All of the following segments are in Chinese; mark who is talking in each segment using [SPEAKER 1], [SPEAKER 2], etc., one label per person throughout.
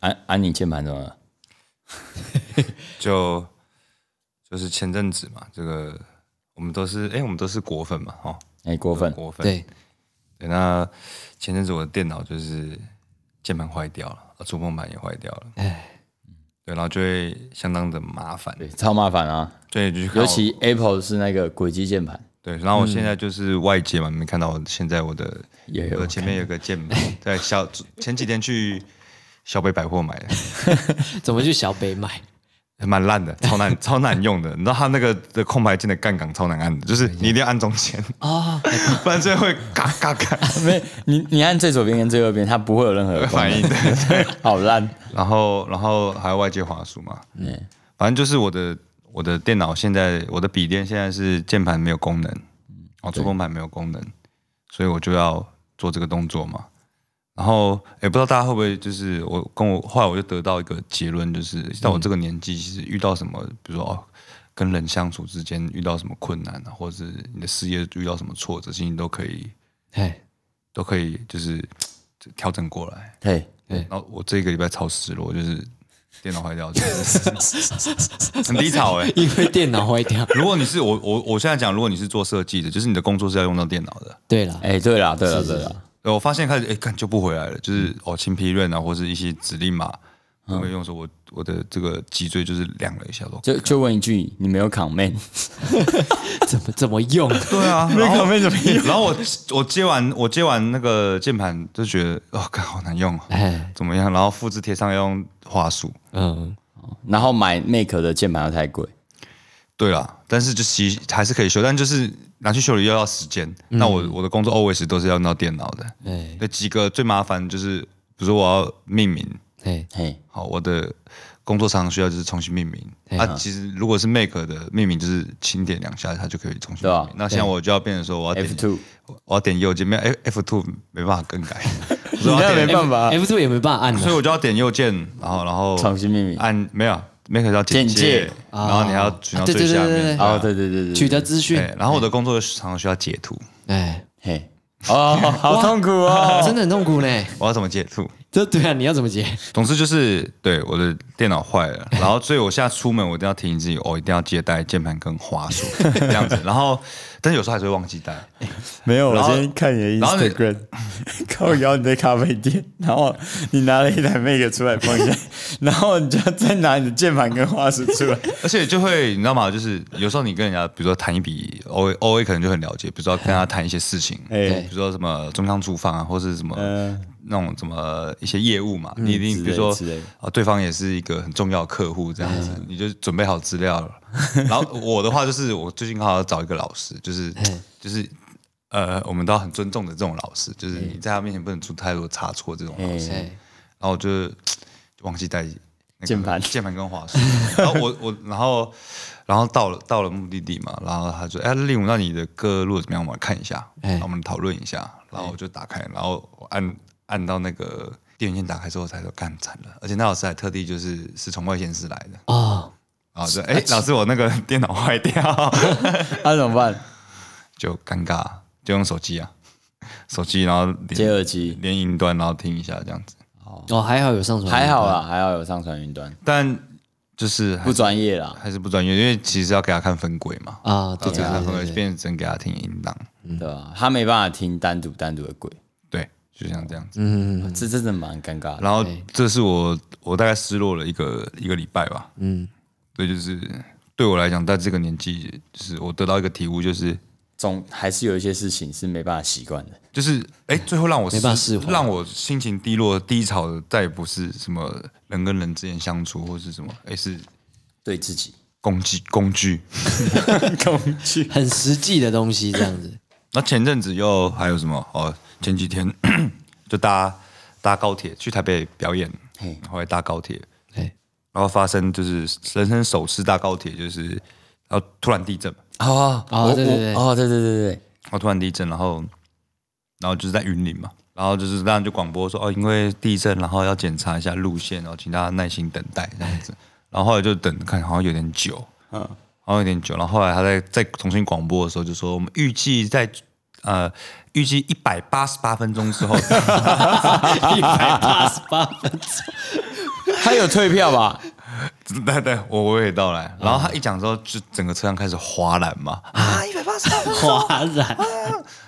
[SPEAKER 1] 安安你键盘怎么了？
[SPEAKER 2] 就就是前阵子嘛，这个我们都是哎、我们都是果粉嘛，哦，
[SPEAKER 1] 哎、过分，
[SPEAKER 2] 果粉。
[SPEAKER 3] 对，
[SPEAKER 2] 对，那前阵子我的电脑就是键盘坏掉了，啊触碰板也坏掉了，
[SPEAKER 3] 哎，
[SPEAKER 2] 对，然后就会相当的麻烦，
[SPEAKER 1] 对，超麻烦啊！
[SPEAKER 2] 对，就是
[SPEAKER 1] 尤其 Apple 是那个轨迹键盘，
[SPEAKER 2] 对，然后我现在就是外接嘛，你没看到我现在我的
[SPEAKER 1] 也有
[SPEAKER 2] 我前面有个键盘，在小前几天去小北百货买的，
[SPEAKER 3] 怎么去小北买？
[SPEAKER 2] 蛮烂的，超难 超难用的。你知道它那个的空白键的杠杆超难按的，就是你一定要按中间
[SPEAKER 3] 啊，
[SPEAKER 2] 不然最后会嘎嘎嘎
[SPEAKER 1] 没有你你按最左边跟最右边，它不会有任何
[SPEAKER 2] 反应。对，
[SPEAKER 1] 好烂。
[SPEAKER 2] 然后然后还有外接滑鼠嘛，
[SPEAKER 1] 嗯，
[SPEAKER 2] 反正就是我的我的电脑现在我的笔电现在是键盘没有功能，哦，触控板没有功能，所以我就要做这个动作嘛。然后也不知道大家会不会就是我跟我后来我就得到一个结论，就是到我这个年纪，其实遇到什么，比如说哦，跟人相处之间遇到什么困难啊，或者是你的事业遇到什么挫折，其实你都可以
[SPEAKER 3] 哎，
[SPEAKER 2] 都可以就是就调整过来。
[SPEAKER 1] 对，
[SPEAKER 2] 然后我这个礼拜超失落，就是电脑坏掉，就是 很低潮哎、
[SPEAKER 3] 因为电脑坏掉。
[SPEAKER 2] 如果你是我我我现在讲，如果你是做设计的，就是你的工作是要用到电脑的，
[SPEAKER 3] 对了，
[SPEAKER 1] 哎、对了，对了，对了，
[SPEAKER 2] 对我发现开始哎，看就不回来了，就是哦清批润啊，或是一些指令码，我没用的时候，我我的这个脊椎就是亮了一下，说
[SPEAKER 1] 就就问一句，你没有 command？
[SPEAKER 3] 怎么怎么用？
[SPEAKER 2] 对啊，
[SPEAKER 1] 没 command 怎么用？
[SPEAKER 2] 然后我我接完我接完那个键盘就觉得哦，看好难用哦，
[SPEAKER 3] 哎，
[SPEAKER 2] 怎么样？然后复制贴上要用滑鼠，
[SPEAKER 3] 嗯，
[SPEAKER 1] 然后买 Make 的键盘又太贵，
[SPEAKER 2] 对啦，但是就其还是可以修，但就是拿去修理又要时间。那我我的工作 always 都是要用到电脑的。
[SPEAKER 3] 哎
[SPEAKER 2] 对，几个最麻烦就是，比如说我要命名，
[SPEAKER 3] 哎，
[SPEAKER 1] 嘿，
[SPEAKER 2] 好，我的工作常常需要就是重新命名。啊，其实如果是 Make 的命名，就是轻点两下，它就可以重新
[SPEAKER 1] 对啊
[SPEAKER 2] 命名。那现在我就要变成说，我要点
[SPEAKER 1] F2
[SPEAKER 2] 我要点右键，没有 F F two 没办法更改，
[SPEAKER 1] 你那没办法
[SPEAKER 3] ，F two 也没办法按。
[SPEAKER 2] 所以我就要点右键，然后然后
[SPEAKER 1] 重新命名。
[SPEAKER 2] 按没有 Make 要简
[SPEAKER 1] 简介
[SPEAKER 2] 介，然后你还要选到
[SPEAKER 3] 对
[SPEAKER 2] 最下
[SPEAKER 3] 对对对对
[SPEAKER 2] 面。
[SPEAKER 1] 哦，对对对对，
[SPEAKER 3] 取得资讯，
[SPEAKER 2] 对，然后我的工作常常需要截图，
[SPEAKER 3] 哎，
[SPEAKER 1] 嘿，哦，好痛苦哦。
[SPEAKER 3] 真的很痛苦呢。
[SPEAKER 2] 我要怎么截图？
[SPEAKER 3] 这对啊，你要怎么接？
[SPEAKER 2] 总之就是对我的电脑坏了，然后所以我现在出门我一定要提醒自己，哦，一定要记得带键盘跟滑鼠 这样子。然后，但是有时候还是会忘记带。
[SPEAKER 1] 没有，我
[SPEAKER 2] 然后
[SPEAKER 1] 今天看你的
[SPEAKER 2] 然后你
[SPEAKER 1] Instagram，靠摇你在咖啡店，然后你拿了一台 Make 出来放下，然后你就再拿你的键盘跟滑鼠出来。
[SPEAKER 2] 而且就会你知道吗？就是有时候你跟人家，比如说谈一笔 O A O A 可能就很了解，比如说跟他谈一些事情，
[SPEAKER 1] 哎
[SPEAKER 2] 比如说什么中央厨房啊，或是什么、
[SPEAKER 1] 嗯
[SPEAKER 2] 那种什么一些业务嘛，你一定比如说啊，对方也是一个很重要的客户这样子，你就准备好资料了。然后我的话就是我最近刚好要找一个老师，就是就是呃，我们都要很尊重的这种老师，就是你在他面前不能出太多差错这种老师。然后我就就忘记带那个
[SPEAKER 1] 键盘
[SPEAKER 2] 键盘跟滑鼠。然后我我然后然后到了到了目的地嘛，然后他说：“哎，令武，那你的歌录的怎么样？我们来看一下，
[SPEAKER 3] 哎
[SPEAKER 2] 然后我们讨论一下。”然后我就打开，然后我按按到那个电源键打开之后，才说干惨了。而且那老师还特地就是是从外县市来的，
[SPEAKER 3] 哦，
[SPEAKER 2] 然后就哎，老师我那个电脑坏掉，
[SPEAKER 1] 那怎么办？
[SPEAKER 2] 就尴尬，就用手机啊，手机然后连
[SPEAKER 1] 接耳机。
[SPEAKER 2] 连云端，然后听一下这样子。
[SPEAKER 3] 哦，还好有上传，
[SPEAKER 1] 还好啦，还好有上传云端，
[SPEAKER 2] 但就是还
[SPEAKER 1] 不专业啦。
[SPEAKER 2] 还是不专业，因为其实要给他看分轨嘛，
[SPEAKER 3] 啊，对对
[SPEAKER 2] 要给他看分变成给他听音档，
[SPEAKER 1] 对吧？他没办法听单独单独的鬼，
[SPEAKER 2] 对，就像这样子。
[SPEAKER 3] 嗯，
[SPEAKER 1] 这真的蛮尴尬的。
[SPEAKER 2] 然后这是我我大概失落了一个一个礼拜吧，嗯，对，就是对我来讲，在这个年纪，就是我得到一个体悟，就是
[SPEAKER 1] 总还是有一些事情是没办法习惯的。
[SPEAKER 2] 就是哎，最后让我
[SPEAKER 3] 没办法
[SPEAKER 2] 失
[SPEAKER 3] 释怀
[SPEAKER 2] 让我心情低落、低潮的，再也不是什么人跟人之间相处，或是什么，哎，是
[SPEAKER 1] 对自己
[SPEAKER 2] 工具工具。
[SPEAKER 1] 工具，
[SPEAKER 3] 很实际的东西这样子。
[SPEAKER 2] 那前阵子又还有什么？哦，前几天 就搭搭高铁去台北表演
[SPEAKER 1] 嘿，
[SPEAKER 2] 后来搭高铁，
[SPEAKER 3] 哎，
[SPEAKER 2] 然后发生就是人生首次搭高铁，就是然后突然地震嘛，
[SPEAKER 1] 哦。
[SPEAKER 3] 哦对对对
[SPEAKER 1] 哦，对对对对，
[SPEAKER 2] 然后突然地震，然后然后就是在云林嘛，然后就是当然就广播说哦，因为地震，然后要检查一下路线，然后请大家耐心等待这样子。然后后来就等看，好像有点久，嗯，好像有点久。然后后来他在再重新广播的时候就说，我们预计在呃，预计一百八十八分钟之后，
[SPEAKER 3] 一百八十八分钟，
[SPEAKER 1] 他有退票吧？
[SPEAKER 2] 对对，我我也到来。然后他一讲之后，就整个车厢开始哗然嘛，啊，一百八十八分钟。
[SPEAKER 3] 哗然，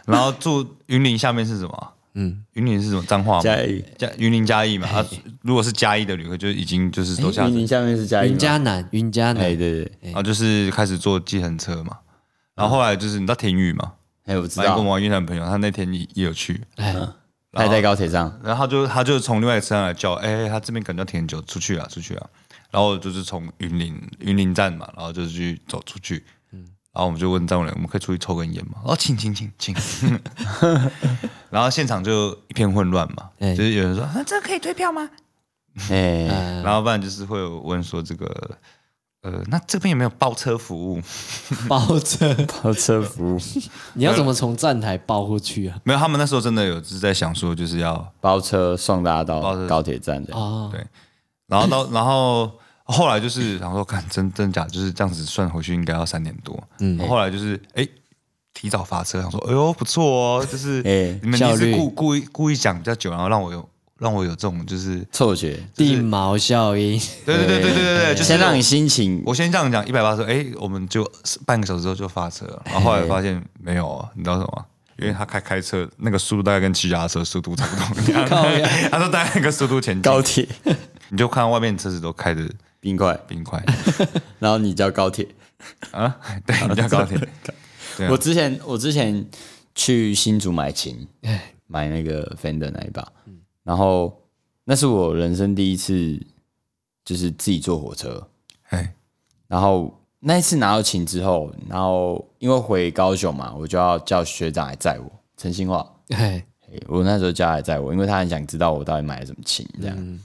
[SPEAKER 2] 然后住云林下面是什么？嗯，云林是什么？彰化吗？
[SPEAKER 1] 嘉义。
[SPEAKER 2] 嘉云林嘉义嘛。啊，如果是嘉义的旅客，就已经就是都下车
[SPEAKER 1] 云林下面是嘉义吗？
[SPEAKER 3] 云嘉南，云嘉
[SPEAKER 1] 哎，
[SPEAKER 3] 南，
[SPEAKER 1] 对对，
[SPEAKER 2] 然后就是开始坐计程车嘛。然后后来就是你知道田宇嘛，
[SPEAKER 1] 哎，我知
[SPEAKER 2] 来跟我
[SPEAKER 1] 道，
[SPEAKER 2] 玩越南朋友，他那天也也有去，
[SPEAKER 3] 哎，
[SPEAKER 1] 他在高铁上，
[SPEAKER 2] 然后他就他就从另外一个车上来叫，哎、他这边感觉挺久，出去啊，出去啊。然后就是从云林云林站嘛，然后就是去走出去，然后我们就问站务员，我们可以出去抽根烟吗？哦，请请请请。然后现场就一片混乱嘛，
[SPEAKER 3] 哎
[SPEAKER 2] 就是有人说，啊，这个可以退票吗？
[SPEAKER 1] 哎，
[SPEAKER 3] 呃，
[SPEAKER 2] 然后不然就是会有问说这个，呃，那这边有没有包车服务？
[SPEAKER 3] 包车，
[SPEAKER 1] 包车服务，
[SPEAKER 3] 你要怎么从站台包过去啊？
[SPEAKER 2] 没有，他们那时候真的有是在想说，就是要
[SPEAKER 1] 包车送大家到高铁站的，
[SPEAKER 3] 哦，
[SPEAKER 2] 对，然后到然后后来就是想说，看真真假，就是这样子算回去应该要三点多。嗯，后来就是哎。提早发车，想说，哎呦不错哦，就是
[SPEAKER 1] 哎
[SPEAKER 2] 你们你是故故意故意讲比较久，然后让我有让我有这种就是，
[SPEAKER 1] 错觉，
[SPEAKER 3] 地毛效应，
[SPEAKER 2] 对对对对对对对，就是
[SPEAKER 1] 先让你心情
[SPEAKER 2] 我先这样讲，一百八十，哎，我们就半个小时之后就发车，然后后来发现没有啊，你知道什么？因为他开开车那个速度大概跟骑脚踏车速度差不多 他说大概那个速度前进，
[SPEAKER 1] 高铁
[SPEAKER 2] 你就看到外面车子都开着
[SPEAKER 1] 冰块，
[SPEAKER 2] 冰块。
[SPEAKER 1] 然后你叫高铁。
[SPEAKER 2] 啊，对，你叫高铁，
[SPEAKER 1] 我之前我之前去新竹买琴，
[SPEAKER 3] 哎，
[SPEAKER 1] 买那个 Fender 那一把，然后那是我人生第一次，就是自己坐火车，
[SPEAKER 2] 哎，
[SPEAKER 1] 然后那一次拿到琴之后，然后因为回高雄嘛，我就要叫学长来载我，陈兴化，
[SPEAKER 3] 哎，
[SPEAKER 1] 我那时候叫他来载我，因为他很想知道我到底买了什么琴这样。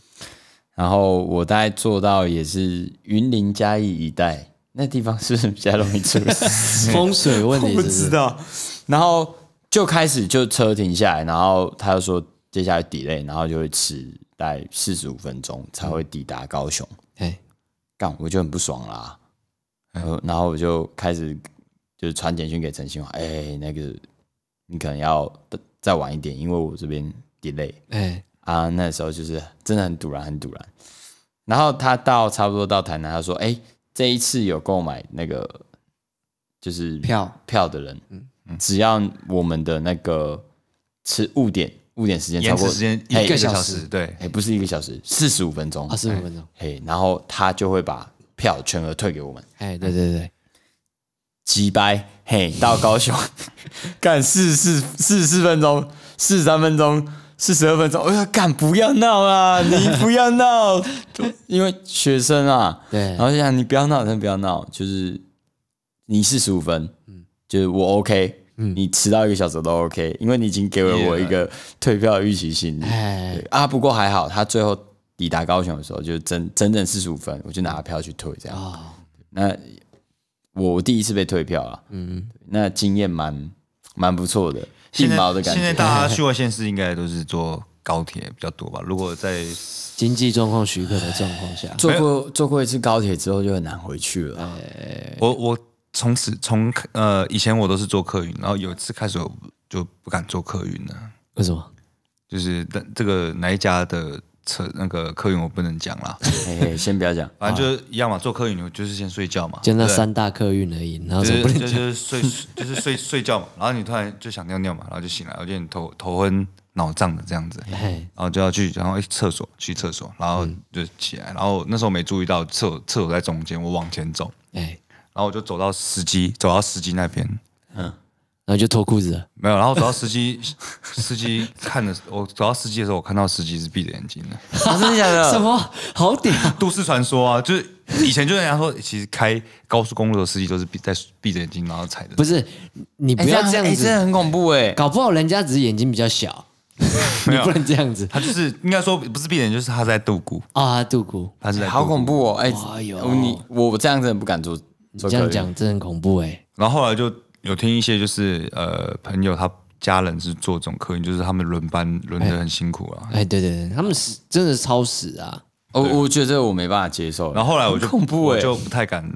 [SPEAKER 1] 然后我大概做到也是云林嘉义一带，那地方是不是比较容易出事？
[SPEAKER 3] 风水问题
[SPEAKER 1] 不
[SPEAKER 3] 是不？
[SPEAKER 1] 知道。然后就开始就车停下来，然后他就说接下来 delay，然后就会迟大概四十五分钟才会抵达高雄。
[SPEAKER 3] 哎，
[SPEAKER 1] 干，我就很不爽啦。然后然后我就开始就是传简讯给陈新华，哎、那个你可能要再晚一点，因为我这边 delay
[SPEAKER 3] 哎，
[SPEAKER 1] 啊。那时候就是真的很堵然，很堵然。然后他到差不多到台南，他说：“哎、这一次有购买那个就是
[SPEAKER 3] 票
[SPEAKER 1] 票的人，只要我们的那个吃误点误点时间超过
[SPEAKER 2] 时间一个
[SPEAKER 3] 小时
[SPEAKER 2] 对，
[SPEAKER 1] 哎、不是一个小时，四十五分钟
[SPEAKER 3] 二十五分钟，
[SPEAKER 1] 嘿，然后他就会把票全额退给我们。
[SPEAKER 3] 哎，对对对，
[SPEAKER 1] 几百，嘿，到高雄 干四四四十四分钟，四十三分钟，四十二分钟，我说，干不要闹啊，你不要闹，因为学生啊，
[SPEAKER 3] 对。
[SPEAKER 1] 然后就想你不要闹，真的不要闹，就是你四十五分，就是我 OK，嗯。你迟到一个小时都 OK，因为你已经给了我一个退票的预期心理，
[SPEAKER 3] 哎。
[SPEAKER 1] 啊，不过还好，他最后抵达高雄的时候，就整整整四十五分，我就拿票去退这样。
[SPEAKER 3] 哦，
[SPEAKER 1] 那我第一次被退票啊，嗯，那经验蛮蛮不错的，定
[SPEAKER 2] 现在
[SPEAKER 1] 毛的感
[SPEAKER 2] 现在
[SPEAKER 1] 觉。
[SPEAKER 2] 大家去外县市 应该都是坐高铁比较多吧？如果在
[SPEAKER 3] 经济状况许可的状况下，
[SPEAKER 1] 坐过坐过一次高铁之后就很难回去了啊。
[SPEAKER 2] 我我从此从呃以前我都是坐客运，然后有一次开始我就不敢坐客运了，
[SPEAKER 3] 为什么？
[SPEAKER 2] 就是但这个哪一家的车那个客运我不能讲啦，
[SPEAKER 1] 嘿嘿，先不要讲，
[SPEAKER 2] 反正就是一样嘛，坐客运你就是先睡觉嘛，
[SPEAKER 3] 就那
[SPEAKER 2] 对
[SPEAKER 3] 三大客运而已，然后
[SPEAKER 2] 就是就
[SPEAKER 3] 怎么不能讲？
[SPEAKER 2] 是睡就是睡 睡觉嘛，然后你突然就想尿尿嘛，然后就醒来，我觉得你头头昏脑胀的这样子，
[SPEAKER 3] 哎，
[SPEAKER 2] 然后就要去，然后哎厕所去厕所，然后就起来，然后那时候没注意到厕所厕所在中间，我往前走，
[SPEAKER 3] 哎，
[SPEAKER 2] 然后我就走到司机走到司机那边，
[SPEAKER 3] 然后就脱裤子了，
[SPEAKER 2] 没有，然后走到司机司机看的，我走到司机的时候，我看到司机是闭着眼睛的，
[SPEAKER 1] 啊真的假的？
[SPEAKER 3] 什么？好屌！
[SPEAKER 2] 都市传说啊，就是以前就人家说，其实开高速公路的司机都是闭在闭着眼睛，然后踩的，
[SPEAKER 3] 不是，你
[SPEAKER 1] 哎
[SPEAKER 3] 不要这样
[SPEAKER 1] 子真的，很恐怖哎。
[SPEAKER 3] 搞不好人家只是眼睛比较小，你不能这样子
[SPEAKER 2] 他就是应该说不是闭着眼，就是他在度骨，
[SPEAKER 3] 啊！杜姑，
[SPEAKER 2] 他是在
[SPEAKER 1] 好恐
[SPEAKER 2] 怖。
[SPEAKER 1] 哦！哎
[SPEAKER 3] 哎呦，
[SPEAKER 1] 你我这样真的不敢做。做
[SPEAKER 3] 这样讲真的很恐怖哎。
[SPEAKER 2] 然后后来就有听一些就是呃朋友他家人是做这种客运，就是他们轮班轮得很辛苦啊。
[SPEAKER 3] 哎，对对对，他们是真的超时啊！
[SPEAKER 1] 我我觉得我没办法接受。
[SPEAKER 2] 然后后来我就
[SPEAKER 1] 恐怖哎，
[SPEAKER 2] 我就不太敢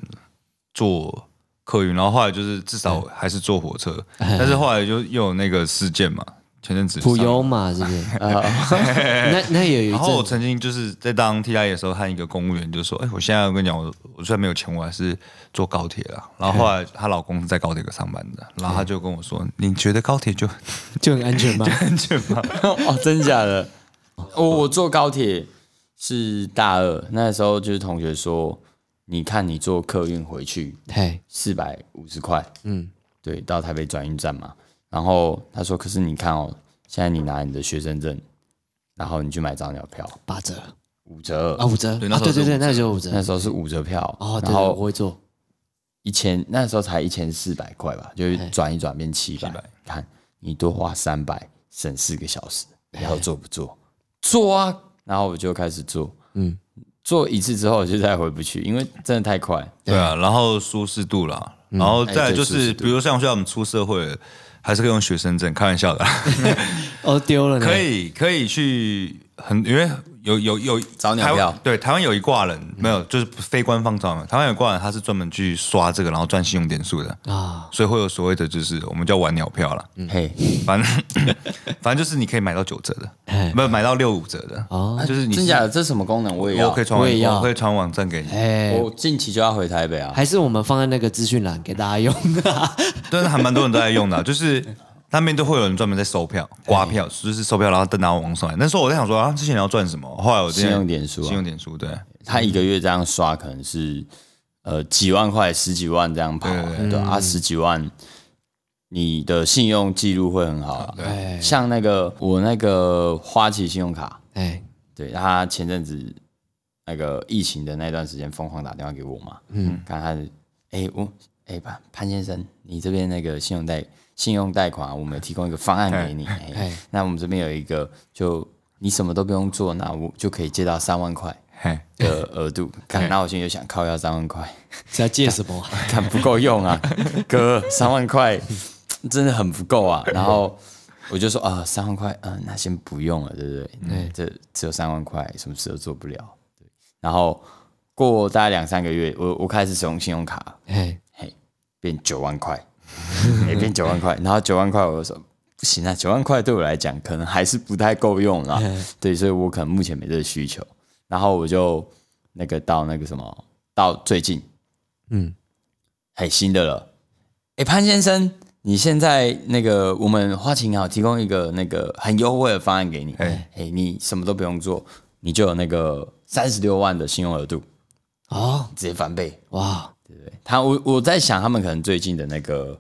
[SPEAKER 2] 坐客运，然后后来就是至少还是坐火车，但是后来就又有那个事件嘛，前阵子
[SPEAKER 3] 普
[SPEAKER 2] 上
[SPEAKER 3] 悠嘛，是不是？那那也有一
[SPEAKER 2] 然后我曾经就是在当替代役的时候，和一个公务员就说：“哎、我现在我跟你讲，我我虽然没有钱，我还是坐高铁了。”然后后来她老公是在高铁上班的，然后她就跟我说：“你觉得高铁就
[SPEAKER 3] 就很安全吗？
[SPEAKER 2] 安全吗
[SPEAKER 1] 哦，真假的？我我坐高铁是大二，那时候就是同学说，你看你坐客运回去
[SPEAKER 3] 嘿，
[SPEAKER 1] 四百五十块，
[SPEAKER 3] 嗯，
[SPEAKER 1] 对，到台北转运站嘛。然后他说，可是你看哦，现在你拿你的学生证，然后你去买张鸟票，
[SPEAKER 3] 八折。
[SPEAKER 1] 五折。
[SPEAKER 3] 啊，五折。啊，
[SPEAKER 2] 对那时候是
[SPEAKER 3] 对对对，
[SPEAKER 2] 五折。
[SPEAKER 3] 那时候五折。
[SPEAKER 1] 那时候是五折票，
[SPEAKER 3] 哦，对对，
[SPEAKER 1] 然后
[SPEAKER 3] 我会做，
[SPEAKER 1] 一千那时候才一千四百块吧，就是转一转变七百。
[SPEAKER 2] 700，
[SPEAKER 1] 看你多花三百，省四个小时，你要做不做？做啊！然后我就开始做，
[SPEAKER 3] 嗯，
[SPEAKER 1] 做一次之后我就再回不去，因为真的太快。？”
[SPEAKER 2] 对啊，然后舒适度啦，然后再来就是，
[SPEAKER 1] 哎对舒适度。
[SPEAKER 2] 比如像像我们出社会了，还是可以用学生证，开玩笑的。啦，
[SPEAKER 3] 哦，丢了，
[SPEAKER 2] 可以可以去很，因为有有有台湾
[SPEAKER 1] 早鸟票。
[SPEAKER 2] 对，台湾有一挂人没有，就是非官方找嘛，台湾有一挂人他是专门去刷这个，然后赚信用点数的，
[SPEAKER 3] 啊，
[SPEAKER 2] 所以会有所谓的就是我们叫玩鸟票啦，
[SPEAKER 1] 嘿，
[SPEAKER 2] 反正 反正就是你可以买到九折的，
[SPEAKER 3] 哎
[SPEAKER 2] 不是买到六五折的，
[SPEAKER 3] 哦，
[SPEAKER 2] 就是你
[SPEAKER 1] 真假的？这什么功能？我也要
[SPEAKER 2] 我可以传网，
[SPEAKER 3] 我也要
[SPEAKER 2] 我可以传网站给你，
[SPEAKER 3] 哎，
[SPEAKER 1] 我近期就要回台北啊。
[SPEAKER 3] 还是我们放在那个资讯栏给大家用，
[SPEAKER 2] 但是还蛮多人都在用的啊、就是那边都会有人专门在收票、刮票，就是收票，然后等拿网上来。那时候我在想说啊，之前你要赚什么？后来我
[SPEAKER 1] 信用点数啊。
[SPEAKER 2] 信用点数对，
[SPEAKER 1] 他一个月这样刷，可能是呃几万块、十几万这样跑啊，
[SPEAKER 2] 对
[SPEAKER 1] 对啊，十几万，你的信用记录会很好啊。
[SPEAKER 3] 哎。
[SPEAKER 1] 像那个我那个花旗信用卡，
[SPEAKER 3] 哎，
[SPEAKER 1] 对他前阵子那个疫情的那段时间疯狂打电话给我嘛，嗯，看他的，哎、我哎潘潘先生，你这边那个信用贷信用贷款啊、我们提供一个方案给你，那我们这边有一个，就你什么都不用做，那我就可以借到三万块，的额度，看，那我现在就想靠要三万块，
[SPEAKER 3] 是要借什么？
[SPEAKER 1] 看不够用啊，哥，三万块真的很不够啊。然后我就说啊，三万块，嗯、那先不用了，对不对？对，这只有三万块，什么事都做不了。对，然后过大概两三个月，我我开始使用信用卡，变九万块，也变九万块，然后九万块我就说不行啊，九万块对我来讲可能还是不太够用啦，对，所以我可能目前没这个需求，然后我就那个到那个什么，到最近，
[SPEAKER 3] 嗯，
[SPEAKER 1] 很，新的了，哎，潘先生，你现在那个我们花旗银行提供一个那个很优惠的方案给你，
[SPEAKER 2] 哎
[SPEAKER 1] 哎，你什么都不用做，你就有那个三十六万的信用额度，
[SPEAKER 3] 哦，
[SPEAKER 1] 直接翻倍。
[SPEAKER 3] 哇，
[SPEAKER 1] 对他，我我在想，他们可能最近的那个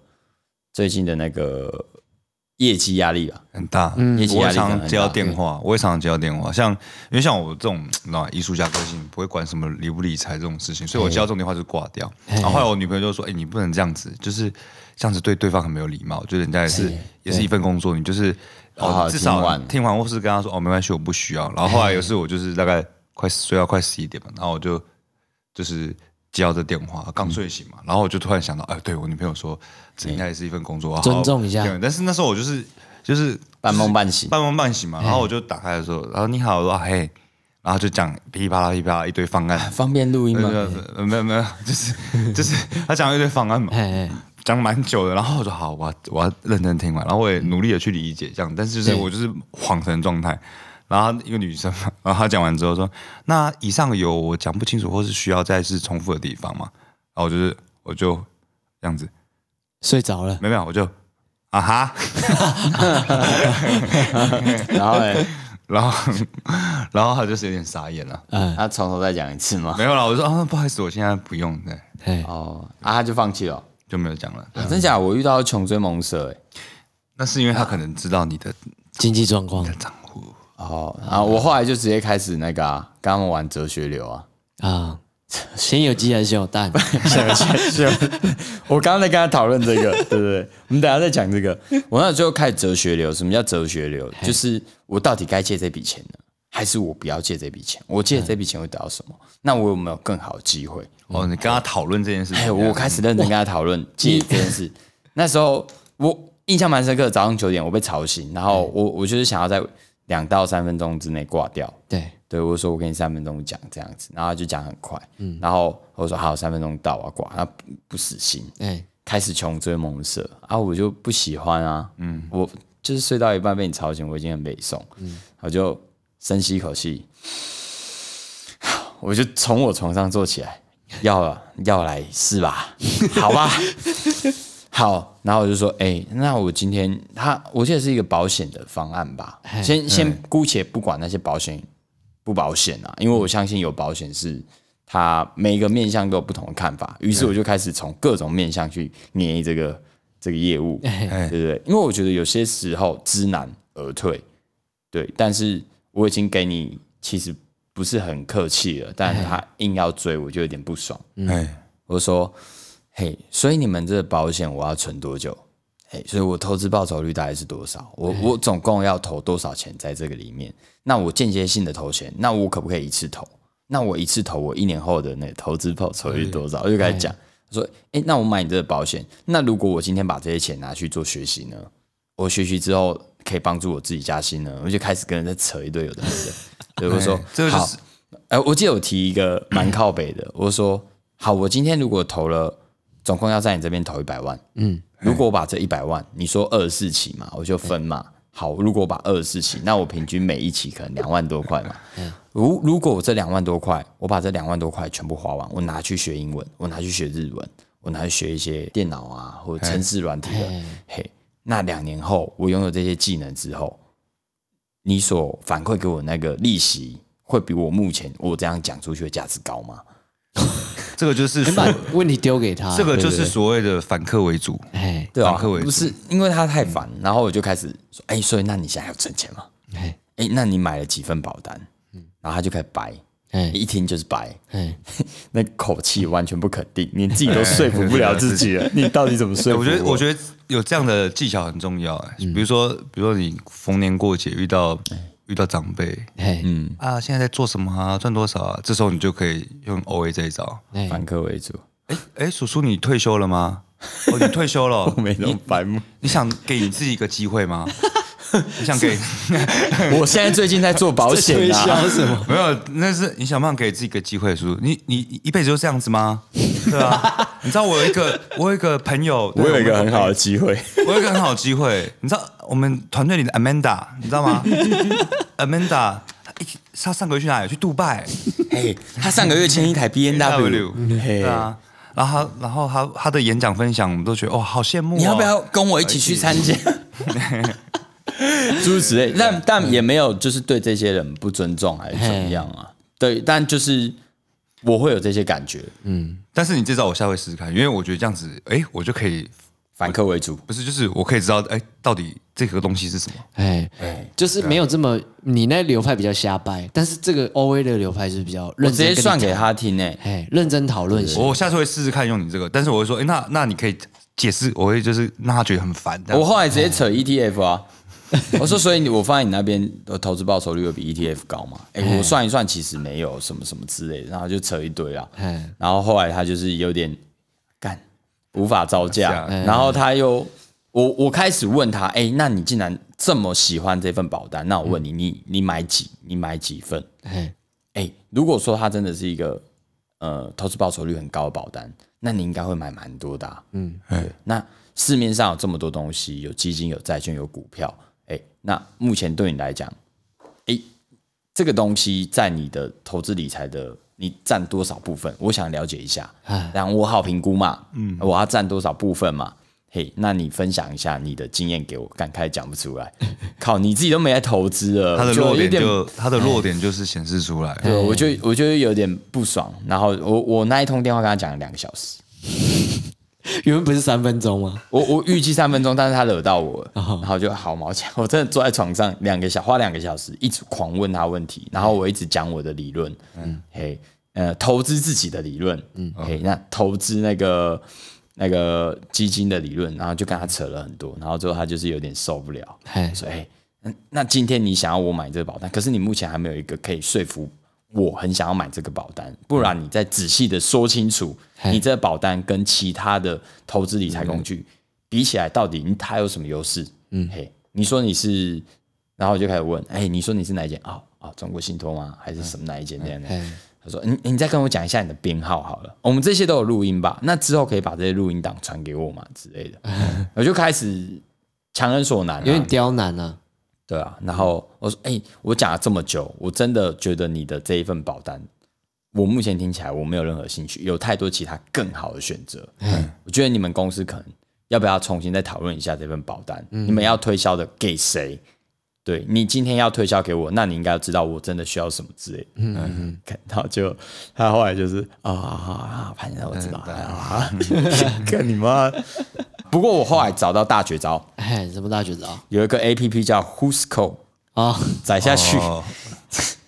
[SPEAKER 1] 最近的那个业绩压力吧，
[SPEAKER 2] 很大。
[SPEAKER 1] 业绩
[SPEAKER 2] 我
[SPEAKER 1] 压力可能很
[SPEAKER 2] 会常接到
[SPEAKER 1] 大。
[SPEAKER 2] 电话，我也常常接到电话。像因为像我这种你知道吗艺术家个性，不会管什么理不理财这种事情，所以我接到这种电话就挂掉。然后后来我女朋友就说：“哎，你不能这样子，就是这样子对对方很没有礼貌。就是人家也是也是一份工作，你就是
[SPEAKER 1] 好好
[SPEAKER 2] 哦，至少
[SPEAKER 1] 听完
[SPEAKER 2] 听完或是跟他说哦没关系，我不需要。然后后来有一次我就是大概快睡到快十一点嘛，然后我就就是接到这电话，刚睡醒嘛，然后我就突然想到，哎，对我女朋友说这应该也是一份工作，
[SPEAKER 3] 尊重一下。
[SPEAKER 2] 对但是那时候我就是就是
[SPEAKER 1] 半梦半醒。
[SPEAKER 2] 半梦半醒嘛，然后我就打开的时候，然后你好，我说啊嘿，然后就讲噼里啪啦噼里啪啦一堆方案，
[SPEAKER 1] 方便录音
[SPEAKER 2] 没
[SPEAKER 1] 吗？
[SPEAKER 2] 有没有没有，就是就是他讲了一堆方案嘛，讲蛮久的，然后我说好，我要我要认真听完，然后我也努力的去理解这样，但是就是我就是恍神状态。然后一个女生嘛，然后她讲完之后说：“那以上有我讲不清楚或是需要再次重复的地方吗？”然后我就是我就这样子，
[SPEAKER 3] 睡着了，
[SPEAKER 2] 没有我就啊哈，
[SPEAKER 1] 然后呢，
[SPEAKER 2] 然后然后她就是有点傻眼了，
[SPEAKER 3] 嗯，
[SPEAKER 1] 他从头再讲一次吗？
[SPEAKER 2] 没有了，我说啊不好意思，我现在不用，对，
[SPEAKER 3] 哎，
[SPEAKER 1] 哦，啊，他就放弃了哦。
[SPEAKER 2] 就没有讲了。
[SPEAKER 1] 啊真假？我遇到穷追猛舍，哎，
[SPEAKER 2] 那是因为他可能知道你的
[SPEAKER 3] 经济状况
[SPEAKER 1] 哦，然后我后来就直接开始那个啊，跟他们玩哲学流啊。
[SPEAKER 3] 啊，先有鸡还是先有蛋？
[SPEAKER 1] 是，我刚刚在跟他讨论这个，对不对？我们等下再讲这个。我那时候开始哲学流，什么叫哲学流？就是我到底该借这笔钱呢，还是我不要借这笔钱？我借这笔钱会得到什么？那我有没有更好的机会？
[SPEAKER 2] 哦，你跟他讨论这件事情，
[SPEAKER 1] 哎，我开始认真跟他讨论借这件事。那时候我印象蛮深刻，早上九点我被吵醒，然后我我就是想要在两到三分钟之内挂掉。
[SPEAKER 3] 对，
[SPEAKER 1] 对我说我给你三分钟讲这样子，然后他就讲很快，嗯，然后我说好，三分钟到啊，挂，他不不死心，
[SPEAKER 3] 哎，
[SPEAKER 1] 开始穷追猛射啊，我就不喜欢啊，嗯，我就是睡到一半被你吵醒，我已经很悲送，嗯，我就深吸一口气，我就从我床上坐起来，要了要来是吧？好吧，好，然后我就说，哎、那我今天他我记得是一个保险的方案吧，先先姑且不管那些保险不保险啊，因为我相信有保险是他每个面向都有不同的看法，于是我就开始从各种面向去捏这个这个业务，对不对？因为我觉得有些时候知难而退，对，但是我已经给你其实不是很客气了，但是他硬要追，我就有点不爽。
[SPEAKER 2] 哎，
[SPEAKER 1] 我就说，嘿，所以你们这个保险我要存多久？嘿，所以我投资报酬率大概是多少？我我总共要投多少钱在这个里面？那我间接性的投钱，那我可不可以一次投？那我一次投，我一年后的那个投资报酬率多少？我就开始讲，说，哎，那我买你这个保险，那如果我今天把这些钱拿去做学习呢？我学习之后可以帮助我自己加薪呢？我就开始跟人在扯一堆有的没的。对，我说
[SPEAKER 2] 哎，这个就是
[SPEAKER 1] 哎、我记得我提一个蛮靠北的，我说好，我今天如果投了，总共要在你这边投一百万，嗯，如果我把这一百万，你说二十四期嘛，我就分嘛。好，如果我把二十四期，那我平均每一期可能两万多块嘛。如如果我这两万多块，我把这两万多块全部花完，我拿去学英文，我拿去学日文，我拿去学一些电脑啊或者城市软体的，嘿，那两年后我拥有这些技能之后，你所反馈给我那个利息，会比我目前我这样讲出去的价值高吗？
[SPEAKER 2] 这个就是
[SPEAKER 3] 问题丢给他，
[SPEAKER 2] 这个就是所谓的反客为主。
[SPEAKER 3] 哎
[SPEAKER 1] 对啊，
[SPEAKER 2] 反客为主
[SPEAKER 1] 不是因为他太烦，然后我就开始说，哎、所以那你现在要挣钱吗？
[SPEAKER 3] 哎
[SPEAKER 1] 哎、那你买了几份保单？然后他就开始掰，
[SPEAKER 3] 哎
[SPEAKER 1] 一听就是掰，
[SPEAKER 3] 哎，
[SPEAKER 1] 那口气完全不肯定，你自己都说服不了自己了。你到底怎么说
[SPEAKER 2] 我觉得，我
[SPEAKER 1] 得
[SPEAKER 2] 觉得有这样的技巧很重要。哎比如说，比如说你逢年过节遇到遇到长辈，
[SPEAKER 3] 哎
[SPEAKER 1] 嗯
[SPEAKER 2] 啊，现在在做什么啊？赚多少啊？这时候你就可以用 O A 这一招。
[SPEAKER 3] 哎
[SPEAKER 1] 反客为主，
[SPEAKER 2] 哎哎，叔叔，你退休了吗？哦，你退休了
[SPEAKER 1] 我，没那么
[SPEAKER 2] 你
[SPEAKER 1] 白目。
[SPEAKER 2] 你想给你自己一个机会吗？你想给
[SPEAKER 1] 我现在最近在做保险
[SPEAKER 3] 推
[SPEAKER 1] 啊
[SPEAKER 3] 销，什么？
[SPEAKER 2] 没有？那是你想不想给自己一个机会，叔叔。你你你一辈子就这样子吗？对啊，你知道我有一个我有一个朋友，
[SPEAKER 1] 我有一个很好的
[SPEAKER 2] 的，
[SPEAKER 1] 机会。
[SPEAKER 2] 我有一个很好的机会。你知道我们团队里的 Amanda，你知道吗？Amanda，她一她上个月去哪里？去杜拜。
[SPEAKER 1] 嘿，他上个月签一台 B N W，嘿
[SPEAKER 2] 对，啊，然后他，然后他他的演讲分享，我们都觉得哇，好羡慕、哦。
[SPEAKER 1] 你要不要跟我一起去参加？诸如此类，但但也没有就是对这些人不尊重还是怎么样啊？对，但就是我会有这些感觉，嗯
[SPEAKER 2] 但是你这招我下回试试看，因为我觉得这样子，哎，我就可以，
[SPEAKER 1] 反客为主。
[SPEAKER 2] 不是，就是我可以知道，哎，到底这个东西是什么？
[SPEAKER 3] 哎哎，就是没有这么，你那流派比较瞎掰，但是这个 O A 的流派是比较
[SPEAKER 1] 我
[SPEAKER 3] 认真，
[SPEAKER 1] 直接算给，他听诶、
[SPEAKER 3] 哎，认真讨论型。
[SPEAKER 2] 我下次会试试看用你这个，但是我会说，哎，那那你可以解释，我会就是让他觉得很烦。
[SPEAKER 1] 我后来直接扯 ETF 啊，我说所以你我放在你那边的投资报酬率有比 ETF 高嘛？哎、我算一算，其实没有什么什么之类的，然后就扯一堆啊。
[SPEAKER 3] 哎
[SPEAKER 1] 然后后来他就是有点干无法招架，然后他又我我开始问他，哎、那你竟然这么喜欢这份保单，那我问你，你你买几？你买几份？
[SPEAKER 3] 哎
[SPEAKER 1] 哎、如果说它真的是一个呃投资报酬率很高的保单，那你应该会买蛮多的、啊。嗯，对。那市面上有这么多东西，有基金、有债券、有股票，哎、那目前对你来讲，哎、这个东西在你的投资理财的你占多少部分？我想了解一下，
[SPEAKER 3] 哎
[SPEAKER 1] 然后我好评估嘛，嗯，我要占多少部分嘛？嘿，那你分享一下你的经验给我，感慨讲不出来，靠，你自己都没在投资了，
[SPEAKER 2] 他的弱
[SPEAKER 1] 点
[SPEAKER 2] 点就他的弱点就是显示出来。
[SPEAKER 1] 对，我就我就有点不爽，然后我我那一通电话跟他讲了两个小时，
[SPEAKER 3] 原本不是三分钟吗？
[SPEAKER 1] 我我预计三分钟，但是他惹到我 然后就好毛讲，我真的坐在床上两个小花两个小时，一直狂问他问题，然后我一直讲我的理论，嗯，嘿，呃，投资自己的理论，嗯，嘿，那投资那个那个基金的理论，然后就跟他扯了很多，然后最后他就是有点受不了，
[SPEAKER 3] 哎
[SPEAKER 1] 说，哎，那那今天你想要我买这个保单，可是你目前还没有一个可以说服我很想要买这个保单，不然你再仔细的说清楚，你这个保单跟其他的投资理财工具比起来，到底它有什么优势？嗯，嘿，你说你是，然后我就开始问，哎，你说你是哪一间？哦，哦，中国信托吗？还是什么哪一间那样的？
[SPEAKER 3] 哎，
[SPEAKER 1] 他说：“你你再跟我讲一下你的编号好了，我们这些都有录音吧？那之后可以把这些录音档传给我嘛之类的。”我就开始强人所难、啊，
[SPEAKER 3] 有点刁难啊。
[SPEAKER 1] 对啊。然后我说：“哎、我讲了这么久，我真的觉得你的这一份保单，我目前听起来我没有任何兴趣，有太多其他更好的选择。我觉得你们公司可能要不要重新再讨论一下这份保单？你们要推销的给谁？对你今天要推销给我，那你应该要知道我真的需要什么之类的。嗯嗯，看到就他后来就是啊啊啊，反正我知道啊，看 你妈！不过我后来找到大绝招，
[SPEAKER 3] 哎，什么大绝招？
[SPEAKER 1] 有一个 A P P 叫 Who's Call，
[SPEAKER 3] 啊？
[SPEAKER 1] 载下去。
[SPEAKER 2] 哦。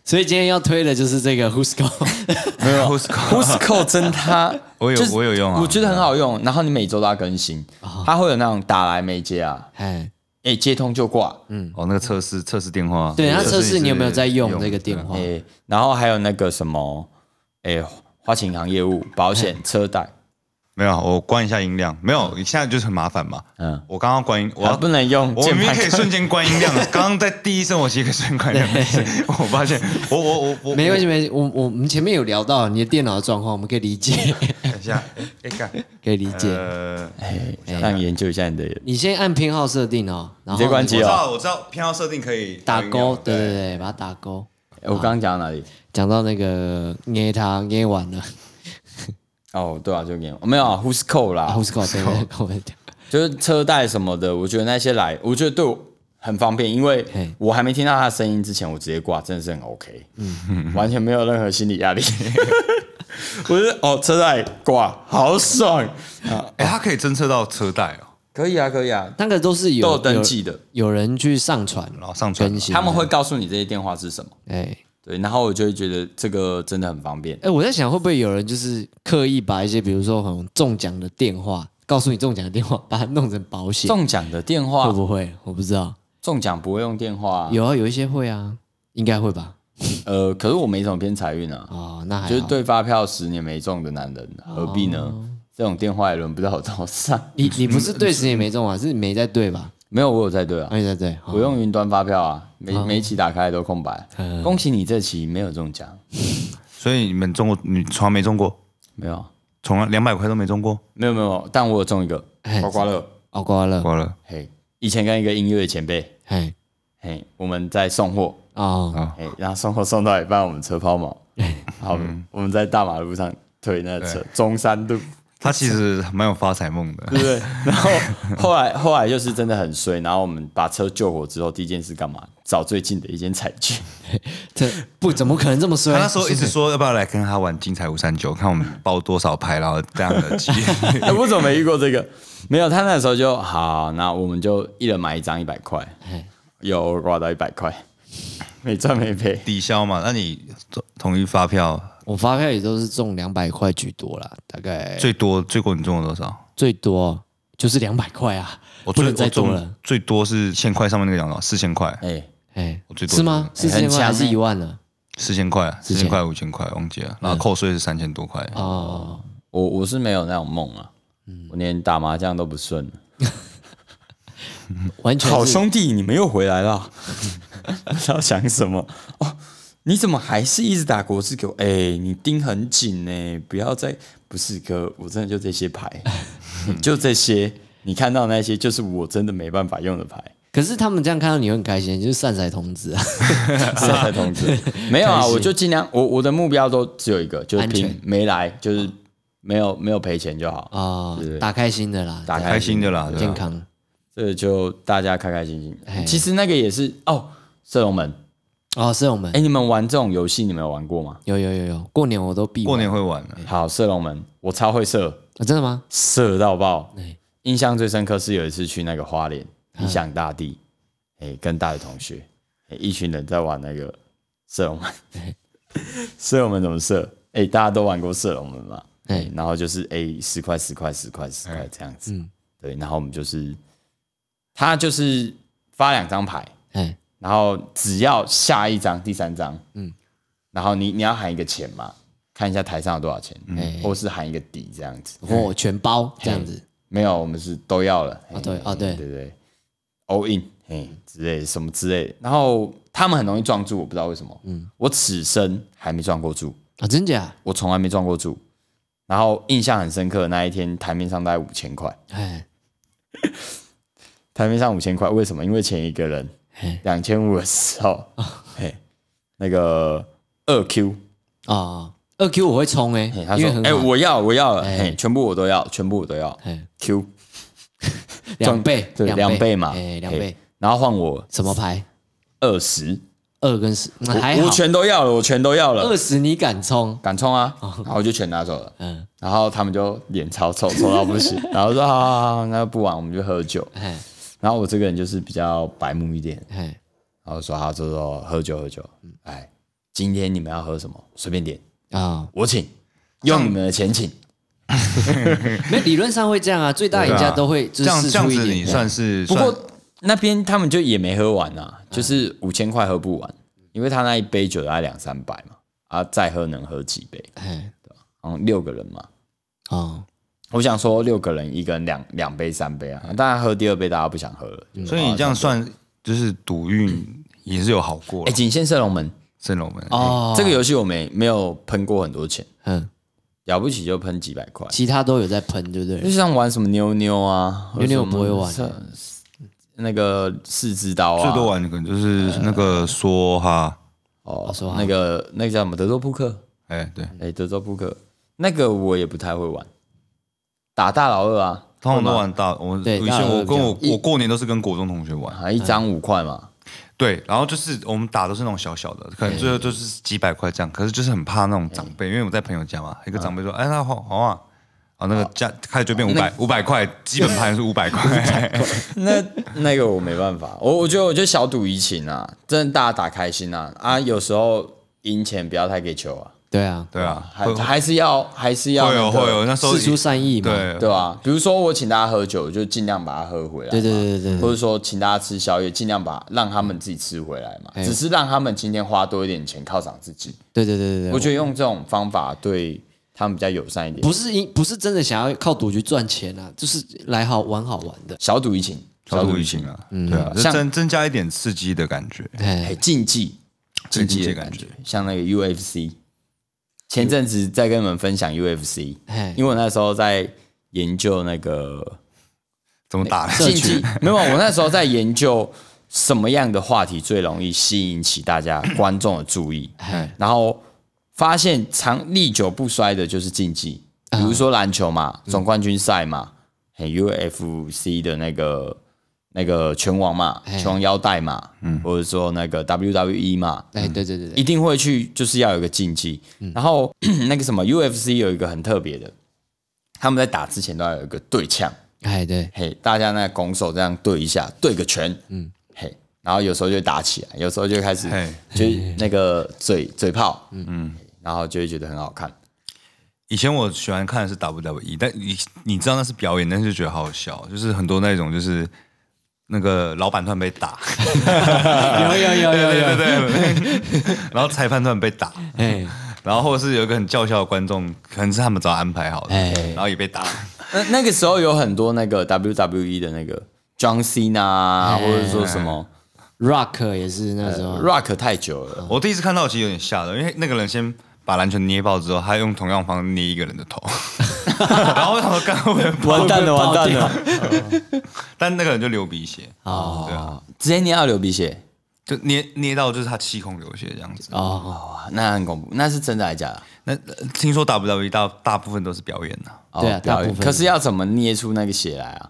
[SPEAKER 3] 所以今天要推的就是这个 Who's Go。
[SPEAKER 1] 没有
[SPEAKER 2] Who's Call
[SPEAKER 1] Who's Call 真它
[SPEAKER 2] 我有我有用啊。
[SPEAKER 1] 我觉得很好用。然后你每周都要更新，它会有那种打来没接啊，
[SPEAKER 3] 哎，
[SPEAKER 1] 哎接通就挂，嗯。
[SPEAKER 2] 哦，那个测试测试电话，
[SPEAKER 3] 对，他测试你有没有在用
[SPEAKER 2] 用
[SPEAKER 3] 这个电话？
[SPEAKER 1] 哎，然后还有那个什么，哎花旗银行业务、保险、车贷，
[SPEAKER 2] 没有，我关一下音量。没有，现在就是很麻烦嘛。
[SPEAKER 1] 嗯，
[SPEAKER 2] 我刚刚关音，我
[SPEAKER 1] 不能用
[SPEAKER 2] 我明明可以瞬间关音量，刚刚在第一声我其实可以瞬间关音量，我发现我我我我
[SPEAKER 3] 没关系，没。我我们前面有聊到你的电脑的状况，我们可以理解，
[SPEAKER 2] 等一下，哎哎干，
[SPEAKER 3] 可以理解。
[SPEAKER 2] 呃，
[SPEAKER 1] 哎，让你研究一下你的。
[SPEAKER 3] 你先按偏好设定哦，然后
[SPEAKER 1] 直接关机哦
[SPEAKER 2] 我知道我知道偏好设定可以
[SPEAKER 3] 打勾，对对
[SPEAKER 2] 对，
[SPEAKER 3] 把它打勾。
[SPEAKER 1] 哎我刚刚讲到哪里？
[SPEAKER 3] 讲到那个捏它捏完了，
[SPEAKER 1] 哦，对啊，就给我没有啊 Who's Call 啦。
[SPEAKER 3] 啊，，Who's Go？对
[SPEAKER 1] 就是车贷什么的，我觉得那些来，我觉得对我很方便，因为我还没听到他的声音之前，我直接挂，真的是很 OK，嗯，完全没有任何心理压力。我觉得哦，车贷挂好爽。啊！
[SPEAKER 2] 哎，他可以侦测到车贷哦，
[SPEAKER 1] 可以啊，可以啊，
[SPEAKER 3] 那个都是有
[SPEAKER 1] 都有登记的，
[SPEAKER 3] 有，有人去上传
[SPEAKER 2] 然后上传
[SPEAKER 3] 更新，
[SPEAKER 1] 他们会告诉你这些电话是什么，
[SPEAKER 3] 哎
[SPEAKER 1] 对，然后我就会觉得这个真的很方便。
[SPEAKER 3] 哎，我在想会不会有人就是刻意把一些比如说很中奖的电话，告诉你中奖的电话，把它弄成保险，
[SPEAKER 1] 中奖的电话
[SPEAKER 3] 会，不会？我不知道，
[SPEAKER 1] 中奖不会用电话啊，
[SPEAKER 3] 有啊，有一些会啊，应该会吧？
[SPEAKER 1] 呃，可是我没什么偏财运啊，
[SPEAKER 3] 哦，那还好
[SPEAKER 1] 就是对发票十年没中的男人，何必呢？这种电话也轮不到我头上。
[SPEAKER 3] 你你不是对十年没中啊，是你没在对吧？
[SPEAKER 1] 没有，我有在对啊，
[SPEAKER 3] 没在对，好
[SPEAKER 1] 我用云端发票啊，每每一期打开都空白。恭喜你这期没有中奖，
[SPEAKER 2] 所以你们中过，你从来没中过，
[SPEAKER 1] 没有，
[SPEAKER 2] 从来两百块都没中过，
[SPEAKER 1] 没有，没有，但我有中一个
[SPEAKER 3] 哎
[SPEAKER 1] 刮刮乐。
[SPEAKER 3] 哦，刮乐，
[SPEAKER 2] 刮了
[SPEAKER 1] 嘿，以前跟一个音乐前辈，
[SPEAKER 3] 嘿。
[SPEAKER 1] 嘿，我们在送货，
[SPEAKER 3] 哦，
[SPEAKER 2] 啊，
[SPEAKER 1] 嘿，然后送货送到一半，我们车抛锚，好，我们在大马路上推那个车，中山路。
[SPEAKER 2] 他其实蛮有发财梦的，
[SPEAKER 1] 对不对？然后后来后来就是真的很衰，然后我们把车救火之后，第一件事干嘛？找最近的一间彩券。
[SPEAKER 3] 这不怎么可能这么衰
[SPEAKER 2] 他？那时候一直说要不要来跟他玩精彩五三九，看我们包多少牌，然后这样的几率。
[SPEAKER 1] 哎我怎么没遇过这个？没有，他那时候就好，那我们就一人买一张一百块，
[SPEAKER 3] 哎
[SPEAKER 1] 有刮到一百块，没赚没赔。
[SPEAKER 2] 抵消嘛？那你统一发票
[SPEAKER 3] 我发票也都是中两百块居多啦，大概
[SPEAKER 2] 最多最过你中了多少？
[SPEAKER 3] 最多就是两百块啊，
[SPEAKER 2] 我最
[SPEAKER 3] 不能再
[SPEAKER 2] 中
[SPEAKER 3] 了。
[SPEAKER 2] 最多是千块上面那个讲到四千块，
[SPEAKER 1] 哎，
[SPEAKER 3] 哎
[SPEAKER 2] 我最，多
[SPEAKER 3] 是吗？四千块还是一万呢？
[SPEAKER 2] 四千块，四千块五千块忘记了，然后扣税是三千多块。
[SPEAKER 3] 哦，
[SPEAKER 1] 我我是没有那种梦啊，我连打麻将都不顺。
[SPEAKER 3] 完全是
[SPEAKER 1] 好兄弟，你们又回来了，不知道想什么哦？你怎么还是一直打国字给我？哎、你盯很紧呢，不要再不是哥，我真的就这些牌，就这些，你看到那些就是我真的没办法用的牌。
[SPEAKER 3] 可是他们这样看到你会很开心，就是善财童子啊。
[SPEAKER 1] 善财童子，没有啊，我就尽量，我我的目标都只有一个，就是没来，就是没有没有赔钱就好，
[SPEAKER 3] 哦
[SPEAKER 1] 对对，
[SPEAKER 3] 打开心的啦，
[SPEAKER 1] 打
[SPEAKER 2] 开心的啦，
[SPEAKER 3] 健康。
[SPEAKER 1] 这个就大家开开心
[SPEAKER 3] 哎
[SPEAKER 1] 心。其实那个也是哦，射龙门，
[SPEAKER 3] 哦，是我们
[SPEAKER 1] 哎，你们玩这种游戏，你们有玩过吗？
[SPEAKER 3] 有有有有，过年我都必玩
[SPEAKER 2] 过年会玩的。
[SPEAKER 1] 好，射龙门，我超会射，
[SPEAKER 3] 啊真的吗？
[SPEAKER 1] 射到爆
[SPEAKER 3] 对。
[SPEAKER 1] 印象最深刻是有一次去那个花莲，理想大地，哎，跟大学同学，哎，一群人在玩那个射龙门。射龙门怎么射？哎，大家都玩过射龙门嘛？
[SPEAKER 3] 哎
[SPEAKER 1] 哎，然后就是哎，十块十块十块十块这样子。
[SPEAKER 3] 嗯
[SPEAKER 1] 对，然后我们就是，他就是发两张牌，
[SPEAKER 3] 哎
[SPEAKER 1] 然后只要下一张、第三张，嗯，然后你你要喊一个钱嘛，看一下台上有多少钱，
[SPEAKER 3] 嗯
[SPEAKER 1] 或是喊一个底这样子。
[SPEAKER 3] 我全包这样子。
[SPEAKER 1] 没有，我们是都要了。
[SPEAKER 3] 哦对
[SPEAKER 1] 嘿
[SPEAKER 3] 哦对
[SPEAKER 1] 对对，all in，嘿之类什么之类的。然后他们很容易撞柱，我不知道为什么。嗯，我此生还没撞过柱，
[SPEAKER 3] 啊，真假？
[SPEAKER 1] 我从来没撞过柱。然后印象很深刻的那一天，台面上大概五千块，
[SPEAKER 3] 哎，
[SPEAKER 1] 台面上五千块，为什么？因为前一个人
[SPEAKER 3] 嘿
[SPEAKER 1] 两千五的时候，嘿，那个二 Q，
[SPEAKER 3] 啊，二 Q 我会冲哎
[SPEAKER 1] 嘿，他说：“哎、我要，我要了，
[SPEAKER 3] 哎
[SPEAKER 1] 嘿，全部我都要，全部我都要。
[SPEAKER 3] 哎
[SPEAKER 1] ”Q。
[SPEAKER 3] 两倍，
[SPEAKER 1] 对两倍。嘛，
[SPEAKER 3] 哎，两倍，
[SPEAKER 1] 然后换我
[SPEAKER 3] 什么牌？
[SPEAKER 1] 二十，
[SPEAKER 3] 二跟十，那还好。
[SPEAKER 1] 我我，全都要了，我全都要了。
[SPEAKER 3] 二，十你敢冲？
[SPEAKER 1] 敢冲啊！然后我就全拿走了，
[SPEAKER 3] 嗯，
[SPEAKER 1] 然后他们就脸超臭，臭到不行，然后说：“好好好，那不玩，我们就喝酒。
[SPEAKER 3] 哎”
[SPEAKER 1] 然后我这个人就是比较白目一点，
[SPEAKER 3] 哎，
[SPEAKER 1] 然后说：“好，走走，喝酒喝酒。”哎，今天你们要喝什么？随便点，
[SPEAKER 3] 啊，
[SPEAKER 1] 我请，用你们的钱请。
[SPEAKER 3] 没理论上会这样啊，最大赢家都会就
[SPEAKER 2] 这样这样子，你算是
[SPEAKER 1] 不过那边他们就也没喝完啊，就是五千块喝不完，因为他那一杯酒大概两三百嘛，啊，再喝能喝几杯？
[SPEAKER 3] 哎，
[SPEAKER 1] 嗯，六个人嘛，
[SPEAKER 3] 哦，
[SPEAKER 1] 我想说六个人一个人两两杯三杯啊，当然喝第二杯大家不想喝了，
[SPEAKER 2] 所以你这样算就是赌运也是有好过
[SPEAKER 1] 哎，
[SPEAKER 2] 了。
[SPEAKER 1] 仅限射龙门。
[SPEAKER 2] 圣龙门
[SPEAKER 3] 哦，
[SPEAKER 1] 这个游戏我没没有喷过很多钱，
[SPEAKER 3] 嗯，
[SPEAKER 1] 了不起就喷几百块，
[SPEAKER 3] 其他都有在喷，对不对？就？
[SPEAKER 1] 像玩什么妞妞啊，
[SPEAKER 3] 妞妞我不会玩
[SPEAKER 1] 那个四只刀啊，
[SPEAKER 2] 最多玩的可能就是那个梭哈，
[SPEAKER 1] 哦
[SPEAKER 3] 梭哈。
[SPEAKER 1] 那个那个叫什么？德州扑克。
[SPEAKER 2] 哎，对，
[SPEAKER 1] 哎、德州扑克。那个我也不太会玩，打大老二啊，
[SPEAKER 2] 通常都玩大。我以
[SPEAKER 3] 对大
[SPEAKER 2] 前我跟我我过年都是跟国中同学玩，
[SPEAKER 1] 啊，一张五块嘛，
[SPEAKER 2] 对，然后就是我们打都是那种小小的，可能最后就是几百块这样，可是就是很怕那种长辈，因为我在朋友家嘛，一个长辈说，哎，那好好啊，啊，那个价开始就变五百五百块，基本盘是五百块，
[SPEAKER 1] 那那个我没办法，我我觉得我觉得小赌怡情啊，真的大家打开心啊啊，有时候赢钱不要太给球啊，
[SPEAKER 3] 对啊，
[SPEAKER 2] 对啊，
[SPEAKER 1] 还
[SPEAKER 2] 会
[SPEAKER 1] 还是要还是要
[SPEAKER 2] 会有
[SPEAKER 1] 那个
[SPEAKER 2] 会有，那时候
[SPEAKER 3] 事出善意嘛，
[SPEAKER 2] 对。
[SPEAKER 1] 对吧？比如说我请大家喝酒，就尽量把它喝回来嘛，
[SPEAKER 3] 对对对对对
[SPEAKER 1] 或者说请大家吃宵夜，尽量把让他们自己吃回来嘛，
[SPEAKER 3] 哎
[SPEAKER 1] 只是让他们今天花多一点钱犒赏自己，
[SPEAKER 3] 对对对对对，
[SPEAKER 1] 我觉得用这种方法对他们比较友善一点，
[SPEAKER 3] 不是因不是真的想要靠赌局赚钱啊，就是来好玩好玩的。
[SPEAKER 1] 小赌怡情，
[SPEAKER 2] 小赌
[SPEAKER 1] 怡
[SPEAKER 2] 怡情啊，对啊，
[SPEAKER 1] 像
[SPEAKER 2] 增增加一点刺激的感觉，
[SPEAKER 1] 哎，
[SPEAKER 3] 哎，
[SPEAKER 1] 竞技，竞技的感觉
[SPEAKER 2] 竞技的感觉，
[SPEAKER 1] 像那个 UFC。前阵子在跟你们分享 UFC，
[SPEAKER 3] 哎
[SPEAKER 1] 因为我那时候在研究那个
[SPEAKER 2] 怎么打？
[SPEAKER 1] 竞技，没有，我那时候在研究什么样的话题最容易吸引起大家 观众的注意，
[SPEAKER 3] 哎
[SPEAKER 1] 然后发现长历久不衰的就是竞技，比如说篮球嘛，总冠军赛嘛，嘿 UFC 的那个那个拳王嘛，拳王腰带嘛，嗯。或者说那个 WWE 嘛，
[SPEAKER 3] 哎，对对对对，
[SPEAKER 1] 一定会去，就是要有一个竞技。然后 那个什么 UFC 有一个很特别的，他们在打之前都要有一个对呛，
[SPEAKER 3] 哎对，
[SPEAKER 1] 嘿，大家那拱手这样对一下，对个拳，嗯，嘿，然后有时候就会打起来，有时候就开始
[SPEAKER 2] 嘿。
[SPEAKER 1] 就那个嘴嘴炮，嗯。嗯，然后就会觉得很好看。
[SPEAKER 2] 以前我喜欢看的是 WWE，但你你知道那是表演，但是就觉得好好笑，就是很多那种就是那个老板突然被打，
[SPEAKER 3] 有有有有有，
[SPEAKER 2] 对对，然后裁判突然被打，
[SPEAKER 3] 哎。
[SPEAKER 2] 然后或者是有一个很叫嚣的观众，可能是他们早安排好的，
[SPEAKER 3] 哎。
[SPEAKER 2] 然后也被打，
[SPEAKER 1] 那那个时候有很多那个 WWE 的那个 John Cena 啊，或者说什么
[SPEAKER 3] ，Rock 也是那时候
[SPEAKER 1] ，Rock 太久了，
[SPEAKER 2] 我第一次看到其实有点吓到，因为那个人先把篮球捏爆之后，他用同样方式捏一个人的头，然后我想说干会不会？
[SPEAKER 1] 完蛋了，完蛋了，
[SPEAKER 2] 但那个人就流鼻血，
[SPEAKER 3] 哦。
[SPEAKER 2] 对啊，
[SPEAKER 1] 直接捏到流鼻血，
[SPEAKER 2] 就捏捏到就是他气孔流血这样子。
[SPEAKER 3] 哦，
[SPEAKER 1] 那很恐怖，那是真的还是假的？
[SPEAKER 2] 那呃听说 WWE 大大部分都是表演的、
[SPEAKER 1] 哦
[SPEAKER 3] 对啊
[SPEAKER 1] 表演。
[SPEAKER 3] 大部分。
[SPEAKER 1] 可是要怎么捏出那个血来啊？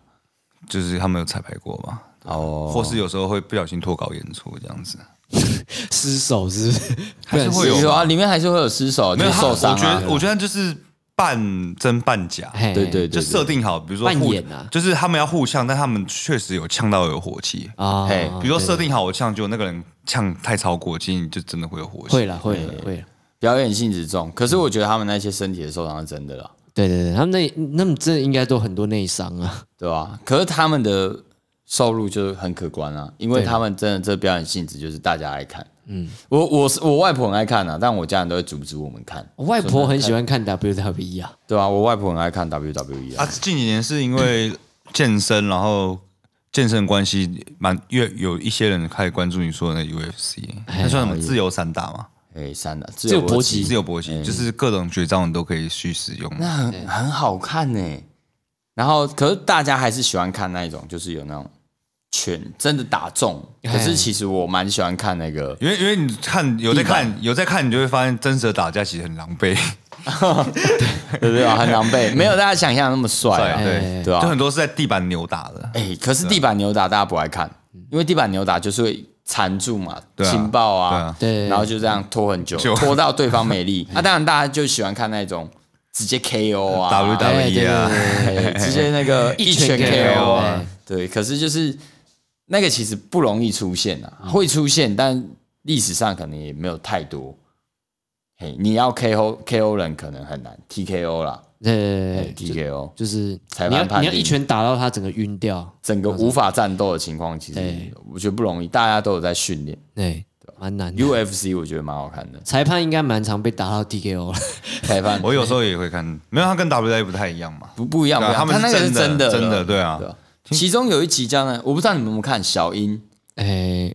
[SPEAKER 2] 就是他们有彩排过嘛，
[SPEAKER 1] 哦，
[SPEAKER 2] 或是有时候会不小心脱稿演出这样子。
[SPEAKER 3] 失手是不是？
[SPEAKER 2] 还是会有
[SPEAKER 1] 有啊，里面还是会有失手，就
[SPEAKER 2] 没有
[SPEAKER 1] 是受伤啊。
[SPEAKER 2] 我觉得。我觉得就是半真半假，
[SPEAKER 3] 嘿。
[SPEAKER 1] 对对对，
[SPEAKER 2] 就设定好，比如说
[SPEAKER 3] 扮演啊。
[SPEAKER 2] 就是他们要互呛，但他们确实有呛到有火气。
[SPEAKER 3] 啊，
[SPEAKER 1] 嘿
[SPEAKER 2] 比如说设定好我呛，就那个人呛太超过，其实你就真的会有火气。
[SPEAKER 3] 会了会了会了，
[SPEAKER 1] 表演性质重，可是我觉得他们那些身体的受伤是真的啦，
[SPEAKER 3] 对对对，他们那那么真的应该都很多内伤啊，
[SPEAKER 1] 对吧？可是他们的收入就很可观啊，因为他们真的这表演性质就是大家爱看。嗯，我我是我外婆很爱看啊，但我家人都会阻止我们看，
[SPEAKER 3] 我外婆很喜欢看 WWE 啊，
[SPEAKER 1] 对啊，我外婆很爱看 WWE 啊。
[SPEAKER 2] 啊，，近几年是因为健身，然后健身关系蛮越有一些人开始关注你说的那 UFC，那算什么自由散打嘛？
[SPEAKER 1] 哎，散打自
[SPEAKER 3] 由搏击。
[SPEAKER 2] 自由搏击就是各种绝招你都可以去使用。
[SPEAKER 1] 那很很好看呢。然后，可是大家还是喜欢看那一种，就是有那种拳真的打中。可是其实我蛮喜欢看那个，
[SPEAKER 2] 因为因为你看有在看有在看，你就会发现真实的打架其实很狼狈，
[SPEAKER 1] 对不对啊？很狼狈，没有大家想象那么帅啊，
[SPEAKER 2] 对
[SPEAKER 1] 对吧？
[SPEAKER 2] 就很多是在地板扭打的。
[SPEAKER 1] 哎，可是地板扭打大家不爱看，因为地板扭打就是会缠住嘛，情报啊，
[SPEAKER 3] 对，
[SPEAKER 1] 然后就这样拖很久，拖到对方没力。那 当然大家就喜欢看那种。直接 KO 啊
[SPEAKER 2] ，WWE 啊，
[SPEAKER 1] 直接那个一拳 KO 啊，对。可是就是那个其实不容易出现啊，会出现，但历史上可能也没有太多。嘿，你要 KO KO 人可能很难，TKO 啦，
[SPEAKER 3] 对
[SPEAKER 1] ，TKO
[SPEAKER 3] 就是你要你要一拳打到他整个晕掉，
[SPEAKER 1] 整个无法战斗的情况，其实我觉得不容易，大家都有在训练。
[SPEAKER 3] 对。蛮难
[SPEAKER 1] ，UFC 我觉得蛮好看的。
[SPEAKER 3] 裁判应该蛮常被打到 TKO 了。
[SPEAKER 1] 裁判，
[SPEAKER 2] 我有时候也会看，没有他跟 WWE 不太一样嘛，
[SPEAKER 1] 不不一样，
[SPEAKER 2] 他们
[SPEAKER 1] 那个是真的，
[SPEAKER 2] 真的对啊。
[SPEAKER 1] 其中有一集叫呢，我不知道你们有没有看小英，
[SPEAKER 3] 哎，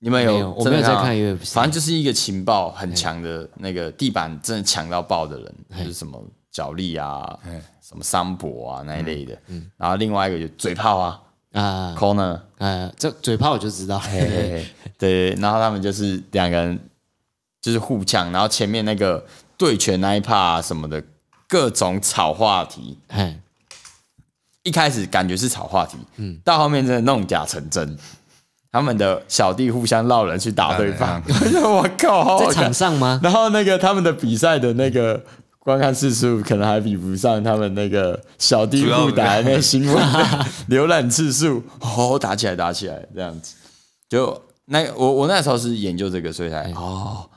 [SPEAKER 1] 你们有？
[SPEAKER 3] 我没有在看 UFC，
[SPEAKER 1] 反正就是一个情报很强的那个地板真的强到爆的人，就是什么脚力啊，什么桑博啊那一类的。然后另外一个就嘴炮啊。啊，corner，
[SPEAKER 3] 呃，这嘴炮我就知道，
[SPEAKER 1] 对，然后他们就是两个人就是互呛，然后前面那个对拳那一趴什么的各种炒话题，一开始感觉是炒话题，嗯，到后面真的弄假成真，他们的小弟互相闹人去打对方，我靠，
[SPEAKER 3] 在场上吗？
[SPEAKER 1] 然后那个他们的比赛的那个。观看次数可能还比不上他们那个小弟互打那新闻。浏览次数哦，打起来打起来这样子，就那我我那时候是研究这个，所以才哦，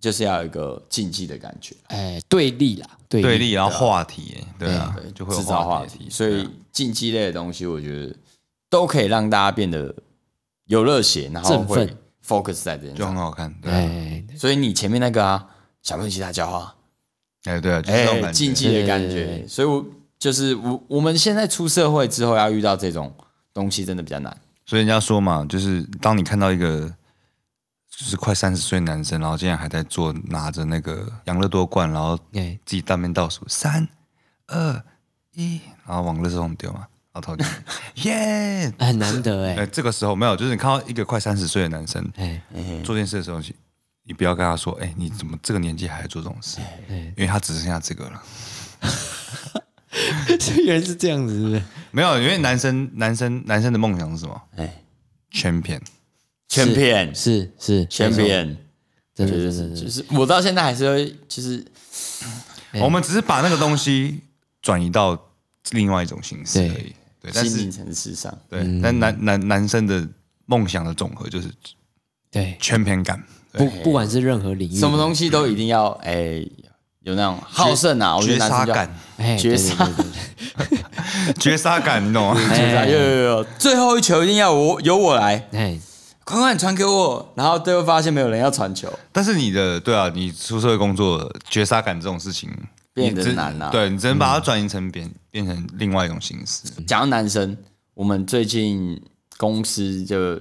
[SPEAKER 1] 就是要有一个竞技的感觉，
[SPEAKER 3] 哎，对立啦，
[SPEAKER 2] 对立，然后话题，对啊，就会
[SPEAKER 1] 制造话题，所以竞技类的东西，我觉得都可以让大家变得有热血，然后会 focus 在这，
[SPEAKER 2] 就很好看，对，
[SPEAKER 1] 所以你前面那个啊，小朋友其他教啊。
[SPEAKER 2] 哎，对啊，哎，
[SPEAKER 1] 竞技的感觉，所以，我就是我，我们现在出社会之后要遇到这种东西，真的比较难。
[SPEAKER 2] 所以人家说嘛，就是当你看到一个就是快三十岁男生，然后竟然还在做拿着那个养乐多罐，然后自己当面倒数三二一，然后往乐圾丢嘛，然后投进，耶，
[SPEAKER 3] 很难得哎。
[SPEAKER 2] 哎，这个时候没有，就是你看到一个快三十岁的男生，哎，做件事的时候。你不要跟他说，哎，你怎么这个年纪还在做这种事？因为他只剩下这个了。
[SPEAKER 3] 原来是这样子，是不是？
[SPEAKER 2] 没有，因为男生，男生，男生的梦想是什么？哎，圈片，
[SPEAKER 1] 圈片，
[SPEAKER 3] 是是
[SPEAKER 1] 全片，
[SPEAKER 3] 真的，真的，
[SPEAKER 1] 就是我到现在还是会，就是
[SPEAKER 2] 我们只是把那个东西转移到另外一种形式而已。对，但
[SPEAKER 1] 是层次上，
[SPEAKER 2] 对，但男男男生的梦想的总和就是
[SPEAKER 3] 对。
[SPEAKER 2] 全片感。
[SPEAKER 3] 不，不管是任何领域，
[SPEAKER 1] 什么东西都一定要哎，有那种好胜啊！
[SPEAKER 2] 绝杀感，
[SPEAKER 1] 绝杀，
[SPEAKER 2] 绝杀感，你懂吗？
[SPEAKER 1] 绝杀，有有有，最后一球一定要我由我来，哎，快快传给我，然后最后发现没有人要传球。
[SPEAKER 2] 但是你的对啊，你出社会工作，绝杀感这种事情
[SPEAKER 1] 变得难了。
[SPEAKER 2] 对你只能把它转移成变变成另外一种形式。
[SPEAKER 1] 讲到男生，我们最近公司就。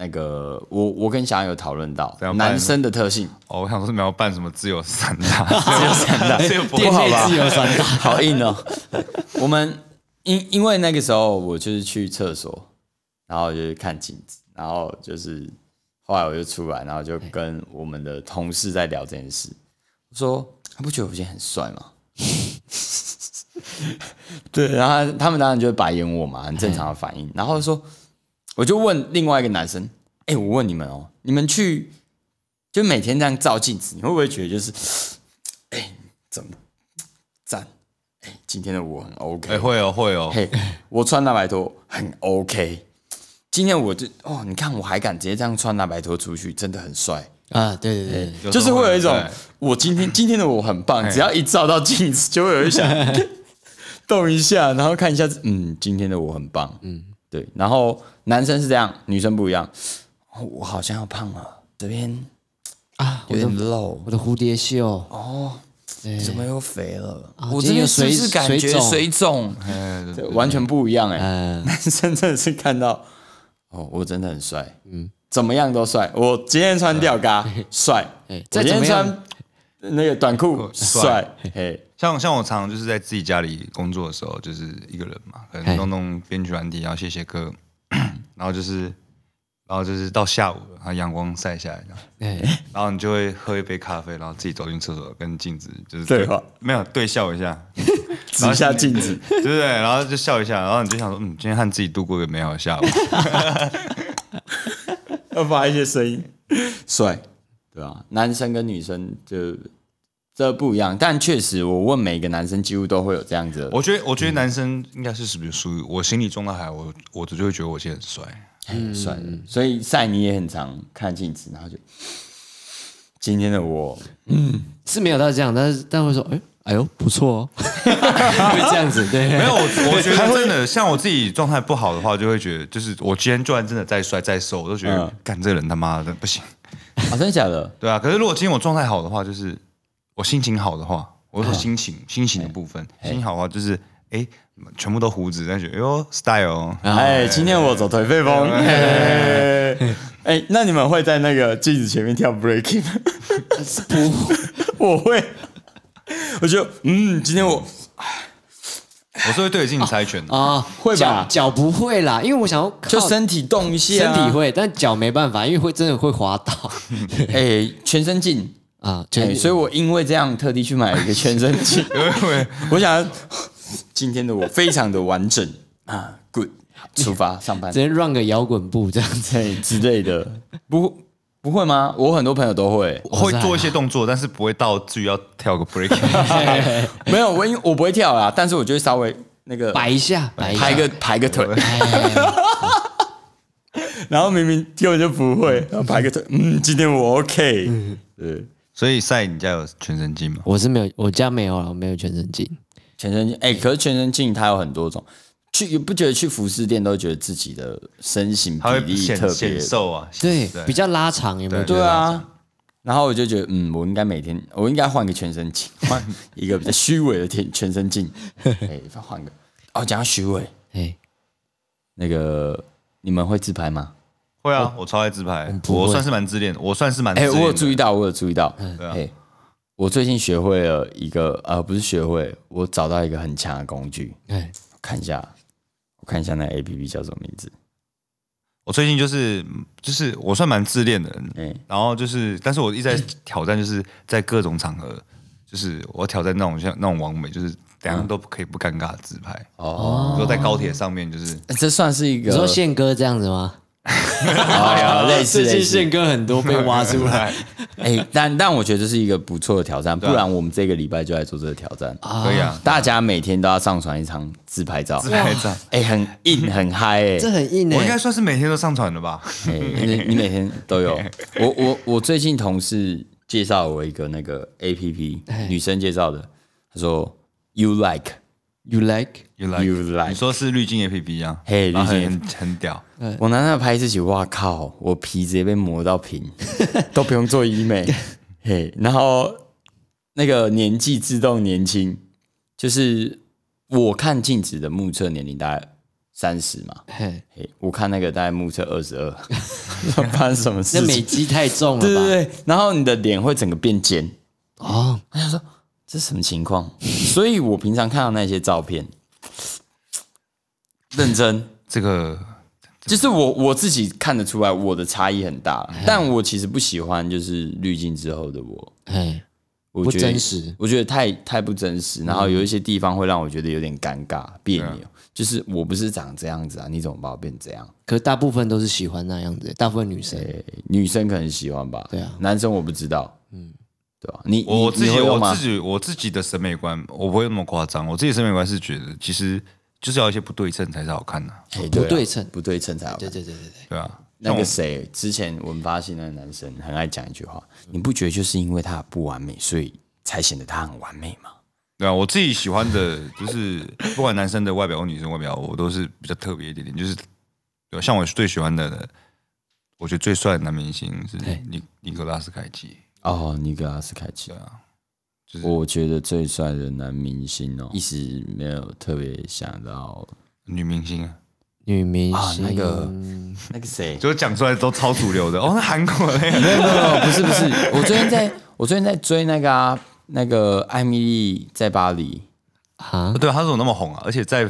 [SPEAKER 1] 那个，我我跟小安有讨论到男生的特性。
[SPEAKER 2] 哦，我想说你要办什么自由散打，
[SPEAKER 1] 自由散打，
[SPEAKER 3] 不好吧？自由散打，
[SPEAKER 1] 好硬哦。我们因因为那个时候我就是去厕所，然后就是看镜子，然后就是后来我就出来，然后就跟我们的同事在聊这件事。我说：“他不觉得我今天很帅吗？” 对，然后他们当然就会白眼我嘛，很正常的反应。然后说。我就问另外一个男生，哎，我问你们哦，你们去就每天这样照镜子，你会不会觉得就是，哎，怎么赞？哎，今天的我很 OK，
[SPEAKER 2] 哎，会哦，会哦，嘿，
[SPEAKER 1] 我穿大白拖很 OK，今天我就哦，你看我还敢直接这样穿大白拖出去，真的很帅。
[SPEAKER 3] 啊！对对对，
[SPEAKER 1] 就是会有一种我今天今天的我很棒，只要一照到镜子，就会有一想 动一下，然后看一下，嗯，今天的我很棒，嗯。对，然后男生是这样，女生不一样。我好像要胖了，这边
[SPEAKER 3] 啊，
[SPEAKER 1] 有点露，
[SPEAKER 3] 我的蝴蝶袖。哦，
[SPEAKER 1] 怎么又肥了？
[SPEAKER 3] 啊
[SPEAKER 1] 我这边是不
[SPEAKER 3] 今天有水
[SPEAKER 1] 是感觉
[SPEAKER 3] 水肿。
[SPEAKER 1] 完全不一样哎、
[SPEAKER 3] 嗯。
[SPEAKER 1] 男生真的是看到，哦，我真的很帅，嗯，怎么样都帅。我今天穿吊嘎 帅，
[SPEAKER 3] 哎
[SPEAKER 1] 我今天穿那个短裤
[SPEAKER 2] 帅
[SPEAKER 1] 帅，嘿，
[SPEAKER 2] 像像我常常就是在自己家里工作的时候，就是一个人嘛，可能弄弄编曲软体，然后写写歌，然后就是，然后就是到下午了，然后阳光晒下来，然后你就会喝一杯咖啡，然后自己走进厕所，跟镜子就是
[SPEAKER 1] 对话
[SPEAKER 2] 没有对笑一下，
[SPEAKER 1] 指一下镜子，
[SPEAKER 2] 对不对？然后就笑一下，然后你就想说，嗯，今天和自己度过一个美好的下午。
[SPEAKER 1] 要发一些声音，帅，对吧、男生跟女生就这不一样，但确实，我问每个男生几乎都会有这样子的，
[SPEAKER 2] 我觉得，我觉得男生应该是属于属于我心里中的海，我我就会觉得我现在很帅。
[SPEAKER 1] 很帅的。所以赛你也很常看镜子，然后就今天的我，嗯
[SPEAKER 3] 是没有到这样，但是但会说，哎，哎呦，不错哦，会这样子，对，
[SPEAKER 2] 没有，我我觉得真的，像我自己状态不好的话，就会觉得，就是我今天就算真的再帅再瘦，我都觉得
[SPEAKER 1] 嗯，
[SPEAKER 2] 干这人他妈的不行，
[SPEAKER 1] 啊，真的假的？
[SPEAKER 2] 对啊。可是如果今天我状态好的话，就是我心情好的话，我说心情心情的部分，心情好的话就是，哎，全部都胡子，但觉得哎呦 style，哦
[SPEAKER 1] 哎，今天我走颓废风。嘿哎，那你们会在那个镜子前面跳 breaking 吗？不，我会。我就嗯，今天我
[SPEAKER 2] 我是会对着镜子猜拳的。
[SPEAKER 3] 啊，
[SPEAKER 1] 会吧
[SPEAKER 3] 脚脚不会啦，因为我想要靠
[SPEAKER 1] 就身体动一下啊，
[SPEAKER 3] 身体会，但脚没办法，因为会真的会滑倒
[SPEAKER 1] 哎，全身镜。
[SPEAKER 3] 啊，
[SPEAKER 1] 所以我因为这样特地去买了一个全身镜。我想要今天的我非常的完整啊，good，出发上班
[SPEAKER 3] 直，接 run 个摇滚步这样子。
[SPEAKER 1] 对之类的，不不会吗？我很多朋友都会，
[SPEAKER 2] 会做一些动作，但是不会到至于要跳个 break。
[SPEAKER 1] 没有我因为我不会跳啦，但是我就会稍微那个
[SPEAKER 3] 摆一下，摆一下，
[SPEAKER 1] 排个排个腿，然后明明根本就不会，然后排个腿，嗯，今天我 OK，对，
[SPEAKER 2] 所以赛，你家有全身镜吗？
[SPEAKER 3] 我是没有，我家没有了，我没有全身镜。
[SPEAKER 1] 全身镜，哎、可是全身镜它有很多种，去也不觉得去服饰店都觉得自己的身形比例特
[SPEAKER 2] 显
[SPEAKER 1] 别
[SPEAKER 2] 显瘦啊。
[SPEAKER 3] 对，比较拉长，有没有？
[SPEAKER 1] 对，啊，然后我就觉得，嗯，我应该每天，我应该换个全身镜，换一个比较虚伪的全全身镜，哎，换个。哦，讲到虚伪，
[SPEAKER 3] 哎，
[SPEAKER 1] 那个你们会自拍吗？
[SPEAKER 2] 会啊，我超爱自拍，我算是蛮自恋的，我算是蛮自
[SPEAKER 1] 哎。我有注意到，我有注意到，
[SPEAKER 2] 对
[SPEAKER 1] 我最近学会了一个，呃，不是学会，我找到一个很强的工具，
[SPEAKER 3] 哎，
[SPEAKER 1] 我看一下，我看一下那 A P P 叫什么名字？
[SPEAKER 2] 我最近就是就是我算蛮自恋的人，
[SPEAKER 1] 嗯、
[SPEAKER 2] 然后就是，但是我一直在挑战，就是在各种场合，就是我挑战那种像那种完美，就是怎样都可以不尴尬的自拍。
[SPEAKER 1] 哦，
[SPEAKER 2] 比如说在高铁上面，就是
[SPEAKER 1] 这算是一个，
[SPEAKER 3] 你说宪哥这样子吗？
[SPEAKER 1] 哎呀，类似类似
[SPEAKER 3] 最近宪，哥很多被挖出来
[SPEAKER 1] 哎、但但我觉得这是一个不错的挑战，不然我们这个礼拜就来做这个挑战。
[SPEAKER 2] 可以啊，
[SPEAKER 1] 大家每天都要上传一张自拍照，
[SPEAKER 2] 自拍照。
[SPEAKER 1] 哎、很硬很嗨哎、
[SPEAKER 3] 这很硬哎。
[SPEAKER 2] 我应该算是每天都上传的吧？
[SPEAKER 1] 哎你你每天都有。我我我最近同事介绍我一个那个 A P P，女生介绍的，她说 You
[SPEAKER 3] like，You like？
[SPEAKER 2] You like 你说是滤镜 A P P 啊？
[SPEAKER 1] 嘿滤镜
[SPEAKER 2] 很很很屌。
[SPEAKER 1] 我拿那个拍自己，哇靠，我皮直接被磨到平，都不用做医美，嘿，然后那个年纪自动年轻，就是我看镜子的目测年龄大概三十嘛，
[SPEAKER 3] 嘿，
[SPEAKER 1] 嘿，我看那个大概目测二十二，发生什么事
[SPEAKER 3] 那美？肌太重了吧？
[SPEAKER 1] 对对对，然后你的脸会整个变尖，
[SPEAKER 3] 哦，他想说
[SPEAKER 1] 这是什么情况？所以我平常看到那些照片，认真，
[SPEAKER 2] 这个
[SPEAKER 1] 就是我我自己看得出来我的差异很大，
[SPEAKER 3] 哎
[SPEAKER 1] 但我其实不喜欢就是滤镜之后的我，
[SPEAKER 3] 哎，不
[SPEAKER 1] 我觉得
[SPEAKER 3] 真实。
[SPEAKER 1] 我觉得太太不真实，然后有一些地方会让我觉得有点尴尬别扭，就是我不是长这样子啊，你怎么把我变这样？
[SPEAKER 3] 可是大部分都是喜欢那样子，大部分女生。
[SPEAKER 1] 诶女生可能喜欢吧，
[SPEAKER 3] 对啊。
[SPEAKER 1] 男生我不知道，嗯，对吧？你
[SPEAKER 2] 我我自己
[SPEAKER 1] 你你会用吗？
[SPEAKER 2] 我自己我自己的审美观，我不会那么夸张。我自己的审美观是觉得，其实就是要一些不对称才是好看的、
[SPEAKER 1] 嘿
[SPEAKER 3] 不对称
[SPEAKER 1] 啊不对称才好看
[SPEAKER 3] 对对对对对，
[SPEAKER 2] 对啊。
[SPEAKER 1] 那个谁，之前我们发现那个男生很爱讲一句话，你不觉得就是因为他不完美，所以才显得他很完美吗？
[SPEAKER 2] 对啊，我自己喜欢的 就是不管男生的外表或女生外表，我都是比较特别一点点。就是对啊像我最喜欢的，我觉得最帅的男明星是尼尼古拉斯凯奇。
[SPEAKER 1] 哦，尼格拉斯凯奇我觉得最帅的男明星哦，一时没有特别想到
[SPEAKER 2] 女明星啊，
[SPEAKER 3] 女明
[SPEAKER 1] 啊，
[SPEAKER 3] 星
[SPEAKER 1] 那个 那个谁，
[SPEAKER 2] 就讲出来都超主流的。哦，那韩国那个，
[SPEAKER 1] 没有没有没有，不是不是，我最近在我最近在追那个啊，那个艾米丽在巴黎，
[SPEAKER 3] 啊，
[SPEAKER 2] 对，她怎么那么红啊？而且在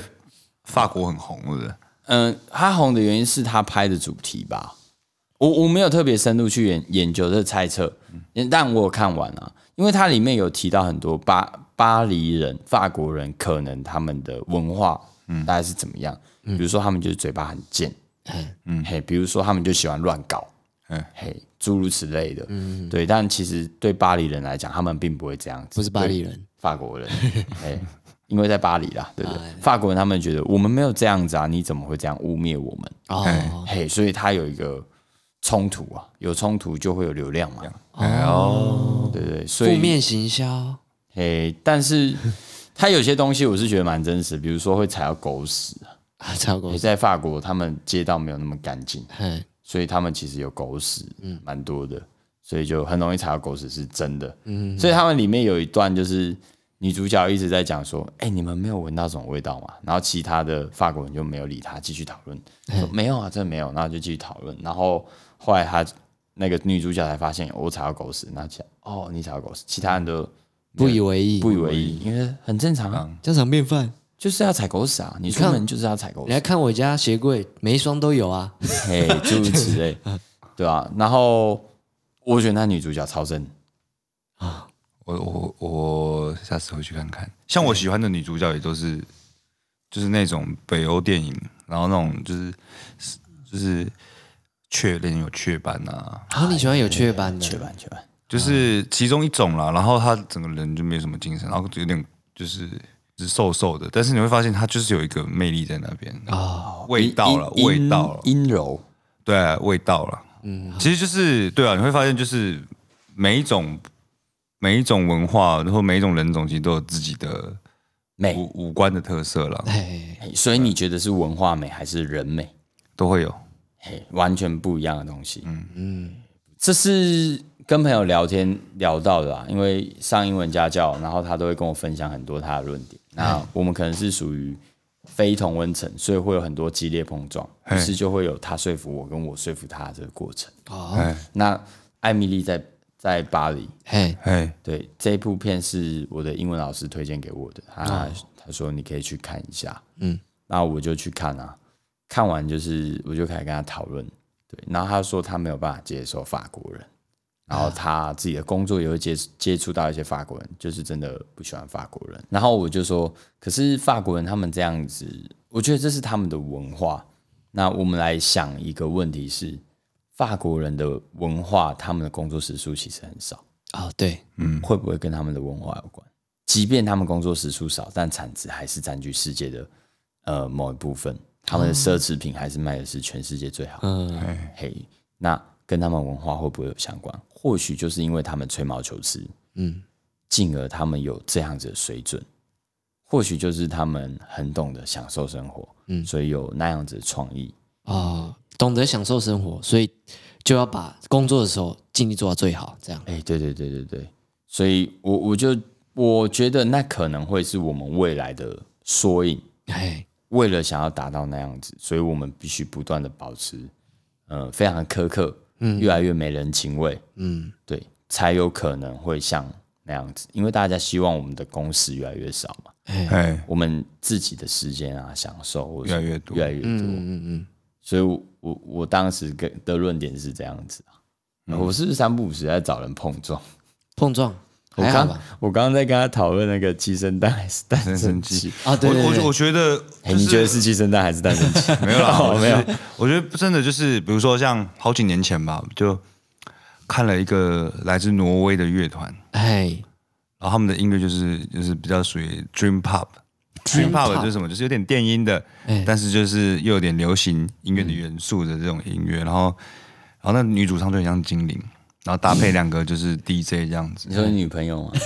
[SPEAKER 2] 法国很红，是不是？
[SPEAKER 1] 嗯，她红的原因是她拍的主题吧。我我没有特别深入去研研究这猜测，但我有看完啊，因为它里面有提到很多巴巴黎人、法国人可能他们的文化，嗯，大概是怎么样？比如说他们就是嘴巴很贱，嗯，嘿，比如说他们就喜欢乱搞，
[SPEAKER 2] 嗯
[SPEAKER 1] 嘿，诸如此类的，嗯，对。但其实对巴黎人来讲，他们并不会这样子，
[SPEAKER 3] 不是巴黎人
[SPEAKER 1] 法国人，嘿，因为在巴黎啦，对不对？法国人他们觉得我们没有这样子啊，你怎么会这样污蔑我们？
[SPEAKER 3] 哦，
[SPEAKER 1] 嘿，所以他有一个冲突啊，有冲突就会有流量嘛，
[SPEAKER 2] 哎哦，
[SPEAKER 1] 对对？所以
[SPEAKER 3] 负面行销，
[SPEAKER 1] 哎，但是他有些东西我是觉得蛮真实，比如说会踩到狗屎啊。
[SPEAKER 3] 啊，超过
[SPEAKER 1] 也，在法国，他们街道没有那么干净，
[SPEAKER 3] 嗯
[SPEAKER 1] 所以他们其实有狗屎，嗯，蛮多的，所以就很容易踩到狗屎是真的。嗯，所以他们里面有一段就是女主角一直在讲说：“哎、你们没有闻到这种味道吗？”然后其他的法国人就没有理他，继续讨论，说：“没有啊，真的没有。”然后就继续讨论。然后后来他那个女主角才发现我踩到狗屎，然后讲：“哦，你踩到狗屎。”其他人都
[SPEAKER 3] 不以为意，
[SPEAKER 1] 不以为意，因为很正常啊，
[SPEAKER 3] 家常便饭。
[SPEAKER 1] 就是要踩狗屎啊！你出
[SPEAKER 3] 看
[SPEAKER 1] 门就是要踩狗屎
[SPEAKER 3] 你来。看我家鞋柜，每一双都有啊。
[SPEAKER 1] 嘿，诸如此类，对啊。然后我觉得那女主角超正，
[SPEAKER 2] 我我我下次回去看看。像我喜欢的女主角也都是，就是那种北欧电影，然后那种就是就是雀脸有雀斑啊，
[SPEAKER 3] 然后你喜欢有雀斑的，
[SPEAKER 1] 雀斑雀斑，
[SPEAKER 2] 就是其中一种啦。然后他整个人就没什么精神，然后有点就是就是瘦瘦的，但是你会发现他就是有一个魅力在那边
[SPEAKER 3] 哦
[SPEAKER 2] 味道了，味道了，
[SPEAKER 1] 阴柔，
[SPEAKER 2] 对，味道了。嗯，其实就是对啊，你会发现就是每一种每一种文化，然后每一种人种，其实都有自己的
[SPEAKER 1] 美。
[SPEAKER 2] 五五官的特色了，
[SPEAKER 3] 哎，
[SPEAKER 1] 所以你觉得是文化美还是人美？
[SPEAKER 2] 都会有。
[SPEAKER 1] 嘿，完全不一样的东西。嗯。嗯，这是跟朋友聊天聊到的啊，因为上英文家教，然后他都会跟我分享很多他的论点。那我们可能是属于非同温层，所以会有很多激烈碰撞，于是就会有他说服我，跟我说服他的这个过程。
[SPEAKER 3] 哦，
[SPEAKER 2] 哎
[SPEAKER 1] 那艾米丽在在巴黎，
[SPEAKER 3] 嘿，
[SPEAKER 2] 嘿，
[SPEAKER 1] 对这一部片是我的英文老师推荐给我的，他、他说你可以去看一下，嗯，那我就去看啊，看完就是我就开始跟他讨论，对，然后他说他没有办法接受法国人，然后他自己的工作也会接接触到一些法国人，就是真的不喜欢法国人，然后我就说，可是法国人他们这样子，我觉得这是他们的文化，那我们来想一个问题是，法国人的文化，他们的工作时数其实很少。
[SPEAKER 3] 哦，对，嗯
[SPEAKER 1] 会不会跟他们的文化有关？即便他们工作时数少，但产值还是占据世界的呃某一部分，他们的奢侈品还是卖的是全世界最好。
[SPEAKER 3] 嗯，
[SPEAKER 1] 嘿，那跟他们文化会不会有相关？或许就是因为他们吹毛求疵，
[SPEAKER 3] 嗯，
[SPEAKER 1] 进而他们有这样子的水准。或许就是他们很懂得享受生活，嗯，所以有那样子的创意。
[SPEAKER 3] 哦，懂得享受生活，所以就要把工作的时候尽力做到最好，这样。
[SPEAKER 1] 哎、对对对对对，所以我我就我觉得那可能会是我们未来的缩影。
[SPEAKER 3] 哎，
[SPEAKER 1] 为了想要达到那样子，所以我们必须不断的保持，呃，非常苛刻，嗯，越来越没人情味，
[SPEAKER 3] 嗯，
[SPEAKER 1] 对，才有可能会像那样子，因为大家希望我们的工时越来越少嘛，
[SPEAKER 2] 哎，
[SPEAKER 1] 我们自己的时间啊，享受
[SPEAKER 2] 越来越多
[SPEAKER 1] 越来越多，
[SPEAKER 3] 嗯嗯
[SPEAKER 1] 所以我我我当时跟的论点是这样子啊，我是不是三不五时在找人碰撞？
[SPEAKER 3] 碰撞
[SPEAKER 1] 我刚？我刚刚在跟他讨论那个鸡生蛋还是蛋生
[SPEAKER 2] 生
[SPEAKER 1] 鸡
[SPEAKER 2] 鸡，
[SPEAKER 3] 啊，对对对
[SPEAKER 2] 我我我觉得
[SPEAKER 1] 哎，你觉得是鸡生蛋还是蛋生鸡？
[SPEAKER 2] 没有啦，
[SPEAKER 1] 哦没有。
[SPEAKER 2] 我觉得真的就是，比如说像好几年前吧，就看了一个来自挪威的乐团，
[SPEAKER 3] 哎，
[SPEAKER 2] 然后他们的音乐就是就是比较属于 dream pop。dream pop 就是什么？就是有点电音的，
[SPEAKER 3] 哎
[SPEAKER 2] 但是就是又有点流行音乐的元素的这种音乐。然后，然后那女主唱就很像精灵，然后搭配两个就是 DJ 这样子。
[SPEAKER 1] 你。说你女朋友吗？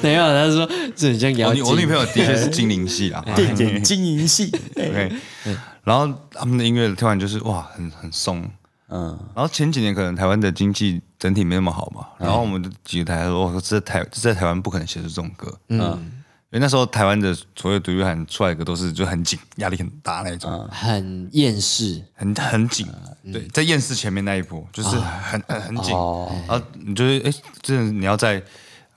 [SPEAKER 3] 没有，他说这很像
[SPEAKER 2] 我
[SPEAKER 3] 妖精。
[SPEAKER 2] 女我女朋友的确是精灵系啊。
[SPEAKER 1] 电影精灵系
[SPEAKER 2] ，OK，然后他们的音乐突然就是哇，很很松，
[SPEAKER 1] 嗯，
[SPEAKER 2] 然后前几年可能台湾的经济整体没那么好嘛，然后我们就几个台说，哦，这在台这在台湾不可能写出这种歌，嗯，因为那时候台湾的所有独立喊出来的歌都是就很紧，压力很大那种，
[SPEAKER 3] 很厌世，
[SPEAKER 2] 很很紧，对，在厌世前面那一波就是很很很紧，
[SPEAKER 1] 哦。
[SPEAKER 2] 然后你就是哎，真的你要在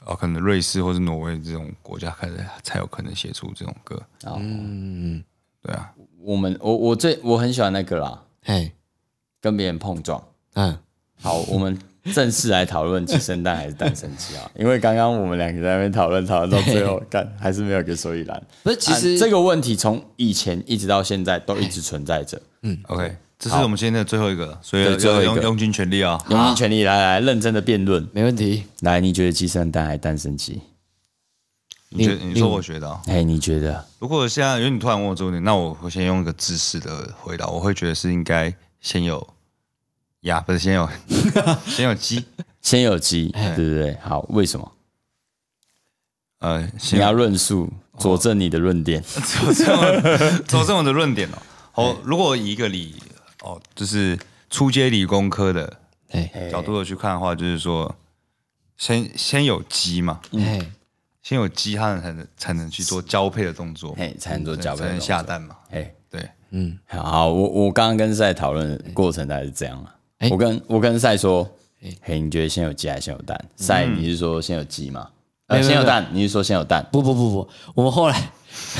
[SPEAKER 2] 哦可能瑞士或是挪威这种国家开始才有可能写出这种歌，
[SPEAKER 3] 嗯，
[SPEAKER 2] 对啊，
[SPEAKER 1] 我们我我最我很喜欢那个啦，
[SPEAKER 3] 嘿，
[SPEAKER 1] 跟别人碰撞。
[SPEAKER 3] 嗯，
[SPEAKER 1] 好，我们正式来讨论鸡生蛋还是蛋生鸡啊？因为刚刚我们两个在那边讨论，讨论到最后，干还是没有个所以然。
[SPEAKER 3] 不是，其实
[SPEAKER 1] 啊这个问题从以前一直到现在都一直存在着。
[SPEAKER 2] 嗯 OK，这是我们今天的最后一个，所以
[SPEAKER 1] 对最后一个
[SPEAKER 2] 要用用尽全力啊！
[SPEAKER 1] 用尽全力来来认真的辩论。
[SPEAKER 3] 没问题。
[SPEAKER 1] 来，你觉得鸡生蛋还是蛋生鸡？
[SPEAKER 2] 你觉你说我觉得啊，
[SPEAKER 1] 哎，你觉得？
[SPEAKER 2] 如果现在因为你突然问我这个问题，那我我先用一个知识的回答，我会觉得是应该先有鸭，不是先有 先有鸡，
[SPEAKER 1] 先有鸡，对对对？好，为什么？
[SPEAKER 2] 呃，
[SPEAKER 1] 你
[SPEAKER 2] 先有。
[SPEAKER 1] 要论述佐证你的论点。
[SPEAKER 2] 佐证我 佐证我的论点哦。哦，如果以一个理哦，就是初阶理工科的
[SPEAKER 3] 哎。
[SPEAKER 2] 角度的去看的话，就是说先先有鸡嘛，
[SPEAKER 3] 哎，
[SPEAKER 2] 先有鸡，它才能才能去做交配的动作，
[SPEAKER 1] 嘿，才能做交配
[SPEAKER 2] 才能
[SPEAKER 1] 的动作。
[SPEAKER 2] 下蛋嘛。
[SPEAKER 1] 哎，
[SPEAKER 2] 对，
[SPEAKER 3] 嗯，
[SPEAKER 1] 好，我我刚刚跟赛讨论的过程大概是这样啊。
[SPEAKER 3] 哎。
[SPEAKER 1] 我跟我跟赛说，嘿，你觉得先有鸡还是先有蛋？赛，你是说先有鸡吗？呃，先有蛋，你是说先有蛋？
[SPEAKER 3] 不不不不，我们后来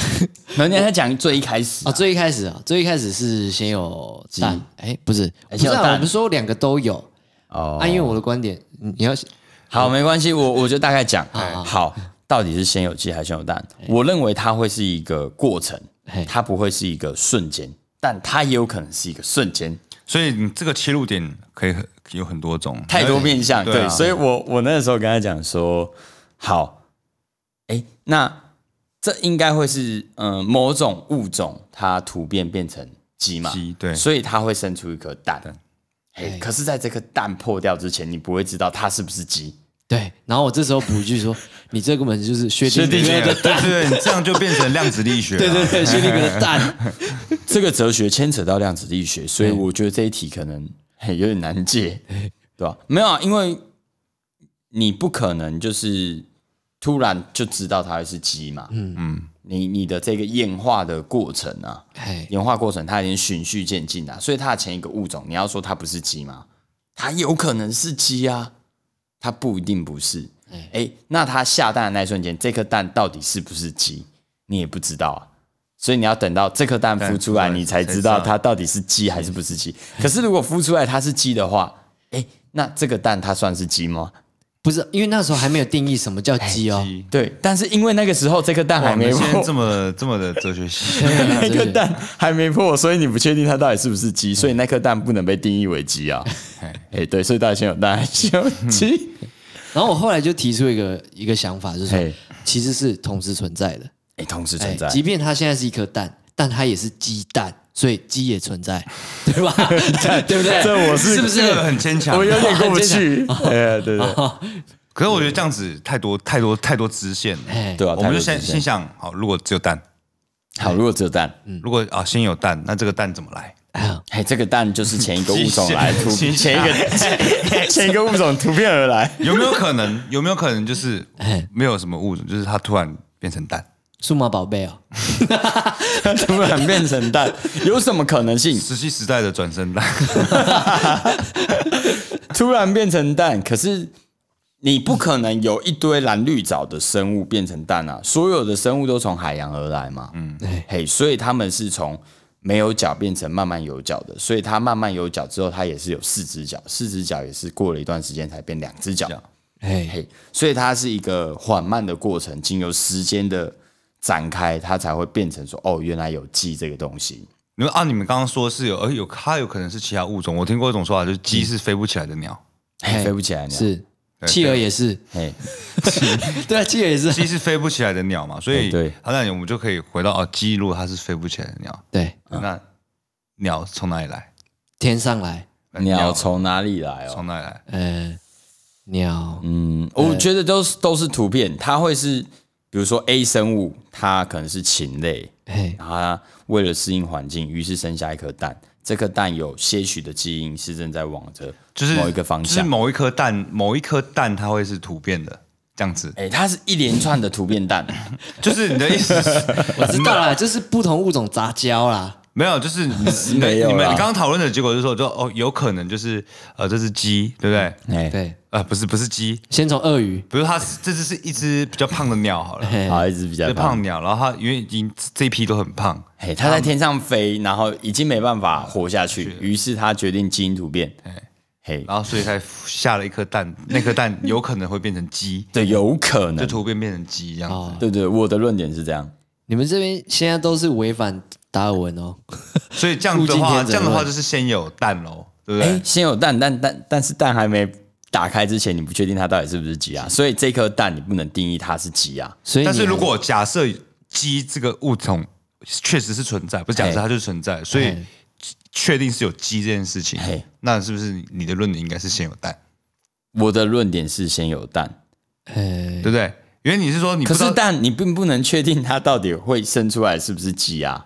[SPEAKER 1] 人家在讲最一开始
[SPEAKER 3] 啊，
[SPEAKER 1] 啊？
[SPEAKER 3] 最一开始啊，最一开始是先有蛋，哎，不是，不是啊，
[SPEAKER 1] 先有蛋。
[SPEAKER 3] 我们说两个都有。
[SPEAKER 1] 哦。
[SPEAKER 3] 啊，因为我的观点，你你要
[SPEAKER 1] 好，没关系，我我就大概讲。
[SPEAKER 3] 好
[SPEAKER 1] 好，到底是先有鸡还是先有蛋？我认为它会是一个过程，它不会是一个瞬间，但它也有可能是一个瞬间，
[SPEAKER 2] 所以你这个切入点可以很有很多种，
[SPEAKER 1] 太多面向。对，
[SPEAKER 2] 对啊
[SPEAKER 1] 所以我我那个时候跟他讲说，好，哎，那这应该会是嗯、呃某种物种它突变变成鸡嘛，
[SPEAKER 2] 鸡对
[SPEAKER 1] 所以它会生出一颗蛋。哎，可是在这颗蛋破掉之前，你不会知道它是不是鸡。
[SPEAKER 3] 对，然后我这时候补一句说，你这根本就是薛定
[SPEAKER 2] 对
[SPEAKER 3] 谔的
[SPEAKER 2] 对对，你这样就变成量子力学了。
[SPEAKER 3] 对对对，薛定谔的蛋，
[SPEAKER 1] 这个哲学牵扯到量子力学，所以我觉得这一题可能嘿有点难解，对吧？没有啊，因为你不可能就是突然就知道它会是鸡嘛。嗯嗯，你你的这个演化的过程啊，
[SPEAKER 3] 哎，
[SPEAKER 1] 演化过程它已经循序渐进啊，所以它的前一个物种，你要说它不是鸡吗？它有可能是鸡啊，它不一定不是。哎，那它下蛋的那一瞬间，这颗蛋到底是不是鸡，你也不知道啊。所以你要等到这颗蛋孵出来，你才知道它到底是鸡还是不是鸡。可是如果孵出来它是鸡的话，哎，那这个蛋它算是鸡吗？
[SPEAKER 3] 不是，因为那时候还没有定义什么叫鸡哦，
[SPEAKER 2] 鸡
[SPEAKER 1] 对，但是因为那个时候这颗蛋，还没破
[SPEAKER 2] 这，么这么的哲学系，
[SPEAKER 1] 那颗蛋还没破，所以你不确定它到底是不是鸡，所以那颗蛋不能被定义为鸡啊。哎，对，所以大家先有蛋先有鸡？
[SPEAKER 3] 然后我后来就提出一个一个想法，就是说
[SPEAKER 1] 嘿，
[SPEAKER 3] 其实是同时存在的，
[SPEAKER 1] 哎，同时
[SPEAKER 3] 哎
[SPEAKER 1] 存在，
[SPEAKER 3] 即便它现在是一颗蛋，但它也是鸡蛋，所以鸡也存在，对吧？对不对？
[SPEAKER 1] 这我是
[SPEAKER 3] 是不是
[SPEAKER 2] 这个很牵强
[SPEAKER 1] 我。有点过不去。哎，对对
[SPEAKER 2] 可是我觉得这样子太多太多太多支线了。
[SPEAKER 3] 哎，
[SPEAKER 1] 对啊，
[SPEAKER 2] 我们就先先想好，如果只有蛋，
[SPEAKER 1] 好，如果只有蛋，
[SPEAKER 2] 如果啊先有蛋，那这个蛋怎么来？
[SPEAKER 3] 哎
[SPEAKER 1] 这个蛋就是前一个物种来突，
[SPEAKER 2] 新
[SPEAKER 1] 前一个 前一个物种突变而来。
[SPEAKER 2] 有没有可能？有没有可能就是
[SPEAKER 3] 哎
[SPEAKER 2] 没有什么物种，就是它突然变成蛋？
[SPEAKER 3] 数码宝贝哦，
[SPEAKER 1] 突然变成蛋，有什么可能性？
[SPEAKER 2] 石器时代的转身蛋，
[SPEAKER 1] 突然变成蛋，可是你不可能有一堆蓝绿藻的生物变成蛋啊！所有的生物都从海洋而来嘛，嗯，嘿，所以他们是从没有脚变成慢慢有脚的，所以它慢慢有脚之后，它也是有四只脚，四只脚也是过了一段时间才变两只脚，
[SPEAKER 3] 嘿，
[SPEAKER 1] 嘿，所以它是一个缓慢的过程，经由时间的展开，它才会变成说，哦，原来有鸡这个东西。
[SPEAKER 2] 你们啊，你们刚刚说是有，而，有它有可能是其他物种。我听过一种说法，就是鸡是飞不起来的鸟，
[SPEAKER 1] 嘿，飞不起来鸟，
[SPEAKER 3] 是，
[SPEAKER 2] 对
[SPEAKER 3] 企鹅也是，
[SPEAKER 1] 嘿，
[SPEAKER 3] 对啊，企鹅也是，
[SPEAKER 2] 鸡是飞不起来的鸟嘛，所以
[SPEAKER 1] 哎对。
[SPEAKER 2] 好，那我们就可以回到哦，鸡如果它是飞不起来的鸟，
[SPEAKER 3] 对，
[SPEAKER 2] 那鸟从哪里来？
[SPEAKER 3] 天上来，
[SPEAKER 1] 鸟从哪里来哦？
[SPEAKER 2] 从哪里来？
[SPEAKER 3] 呃，鸟，
[SPEAKER 1] 嗯，我觉得都是都是图片，它会是比如说 A 生物，它可能是禽类，
[SPEAKER 3] 嘿，
[SPEAKER 1] 然后它为了适应环境，于是生下一颗蛋。这颗蛋有些许的基因是正在往着
[SPEAKER 2] 就是
[SPEAKER 1] 某一个方向。
[SPEAKER 2] 就是某一颗蛋，某一颗蛋它会是突变的这样子，
[SPEAKER 1] 哎，它是一连串的突变蛋，
[SPEAKER 2] 就是你的意思是
[SPEAKER 3] 我知道啦，就是不同物种杂交啦。
[SPEAKER 2] 没有，就是你 你的
[SPEAKER 1] 没有啦。
[SPEAKER 2] 你们你刚刚讨论的结果就是说，就哦有可能就是呃这只鸡对不对？
[SPEAKER 1] 哎，
[SPEAKER 3] 对，
[SPEAKER 2] 呃不是不是鸡，
[SPEAKER 3] 先从鳄鱼，
[SPEAKER 2] 比如它这只是一只比较胖的鸟好了，
[SPEAKER 3] 嘿
[SPEAKER 1] 好，一只比较
[SPEAKER 2] 这
[SPEAKER 1] 胖
[SPEAKER 2] 胖鸟，然后它因为已经这一批都很胖，
[SPEAKER 1] 嘿，它在天上飞，然后已经没办法活下去，于是它决定基因突变。嘿，
[SPEAKER 2] 然后所以才下了一颗蛋，那颗蛋有可能会变成鸡，
[SPEAKER 1] 对，有可
[SPEAKER 2] 就
[SPEAKER 1] 能，
[SPEAKER 2] 突变变成鸡这样子。
[SPEAKER 3] 哦，
[SPEAKER 1] 对对，我的论点是这样。
[SPEAKER 3] 你们这边现在都是违反达尔文哦。
[SPEAKER 2] 所以这样的话，这样的话就是先有蛋喽，对不
[SPEAKER 1] 哎
[SPEAKER 2] 对？，
[SPEAKER 1] 先有蛋，但但但是蛋还没打开之前，你不确定它到底是不是鸡啊，所以这颗蛋你不能定义它是鸡啊。
[SPEAKER 3] 所以
[SPEAKER 2] 但是如果假设鸡这个物种确实是存在，不是假设它就是存在，所以确定是有鸡这件事情
[SPEAKER 1] 嘿，
[SPEAKER 2] 那是不是你的论点应该是先有蛋，
[SPEAKER 1] 我的论点是先有蛋，
[SPEAKER 3] 哎
[SPEAKER 2] 对不对？因为你是说你
[SPEAKER 1] 可是蛋你并不能确定它到底会生出来是不是鸡啊。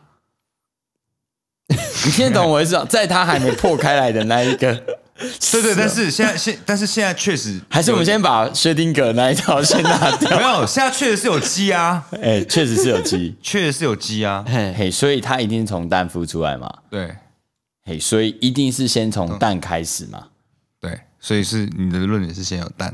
[SPEAKER 1] 你听得懂我意思吗？在它还没破开来的那一个，
[SPEAKER 2] 对对，但是现在现但是现在确实
[SPEAKER 1] 还是我们先把薛定谔那一套先拿掉。
[SPEAKER 2] 没有，现在确实是有鸡啊，
[SPEAKER 1] 哎，确实是有鸡，
[SPEAKER 2] 确实是有鸡啊，
[SPEAKER 3] 嘿，
[SPEAKER 1] 嘿，所以它一定从蛋孵出来嘛，
[SPEAKER 2] 对。
[SPEAKER 1] 嘿，所以一定是先从蛋开始嘛。
[SPEAKER 2] 对，所以是你的论点是先有蛋，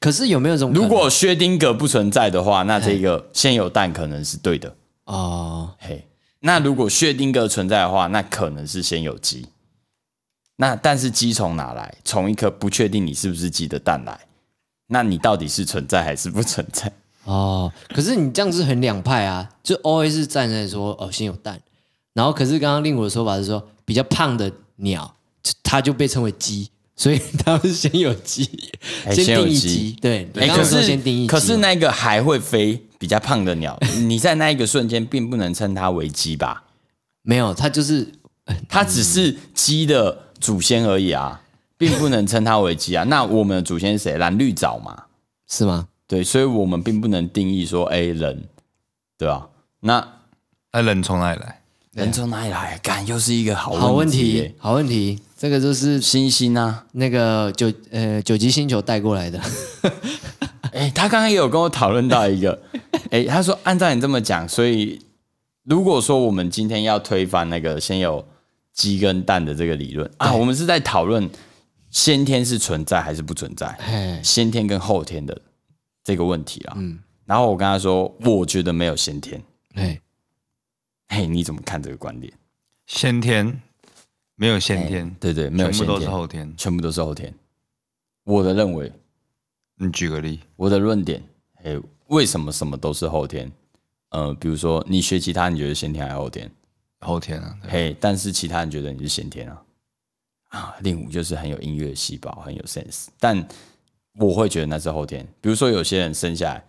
[SPEAKER 3] 可是有没有这种？
[SPEAKER 1] 如果薛定谔不存在的话，那这个先有蛋可能是对的。
[SPEAKER 3] 哦，
[SPEAKER 1] 嘿，那如果薛定谔存在的话，那可能是先有鸡。那但是鸡从哪来？从一颗不确定你是不是鸡的蛋来。那你到底是存在还是不存在？
[SPEAKER 3] 哦，可是你这样子很两派啊，就 always 是站在说哦先有蛋，然后可是刚刚令我的说法是说比较胖的鸟，它就被称为鸡，所以它们是先有鸡，
[SPEAKER 1] 哎先有
[SPEAKER 3] 定义
[SPEAKER 1] 鸡
[SPEAKER 3] 鸡，对，
[SPEAKER 1] 可是
[SPEAKER 3] 先定义鸡嘛，
[SPEAKER 1] 可是那个还会飞比较胖的鸟，你在那一个瞬间并不能称它为鸡吧？
[SPEAKER 3] 没有，它就是
[SPEAKER 1] 它只是鸡的祖先而已啊，并不能称它为鸡啊。那我们的祖先是谁？蓝绿藻嘛，
[SPEAKER 3] 是吗？
[SPEAKER 1] 对，所以我们并不能定义说，哎，人，对吧？那
[SPEAKER 2] 那人从哪里来？
[SPEAKER 1] 人从哪里来？干，又是一个好
[SPEAKER 3] 好问
[SPEAKER 1] 题，
[SPEAKER 3] 好问题，这个就是
[SPEAKER 1] 星星啊，
[SPEAKER 3] 那个九呃九级星球带过来的，
[SPEAKER 1] 哎，他刚刚也有跟我讨论到一个，哎，他说按照你这么讲，所以如果说我们今天要推翻那个先有鸡跟蛋的这个理论啊，我们是在讨论先天是存在还是不存在，
[SPEAKER 3] 哎，
[SPEAKER 1] 先天跟后天的这个问题啊。嗯，然后我跟他说，我觉得没有先天。
[SPEAKER 3] 哎，
[SPEAKER 1] 嘿，你怎么看这个观点？
[SPEAKER 2] 先天没有先天，
[SPEAKER 1] 对对，没有
[SPEAKER 2] 全部都是
[SPEAKER 1] 先天，
[SPEAKER 2] 后天。
[SPEAKER 1] 全部都是后天。我的认为，
[SPEAKER 2] 你举个例，
[SPEAKER 1] 我的论点，嘿，为什么什么都是后天？呃，比如说你学吉他，你觉得先天还是后天？
[SPEAKER 2] 后天啊，对
[SPEAKER 1] 嘿，但是其他人觉得你是先天啊。啊，令武就是很有音乐细胞，很有 sense，但我会觉得那是后天。比如说有些人生下来，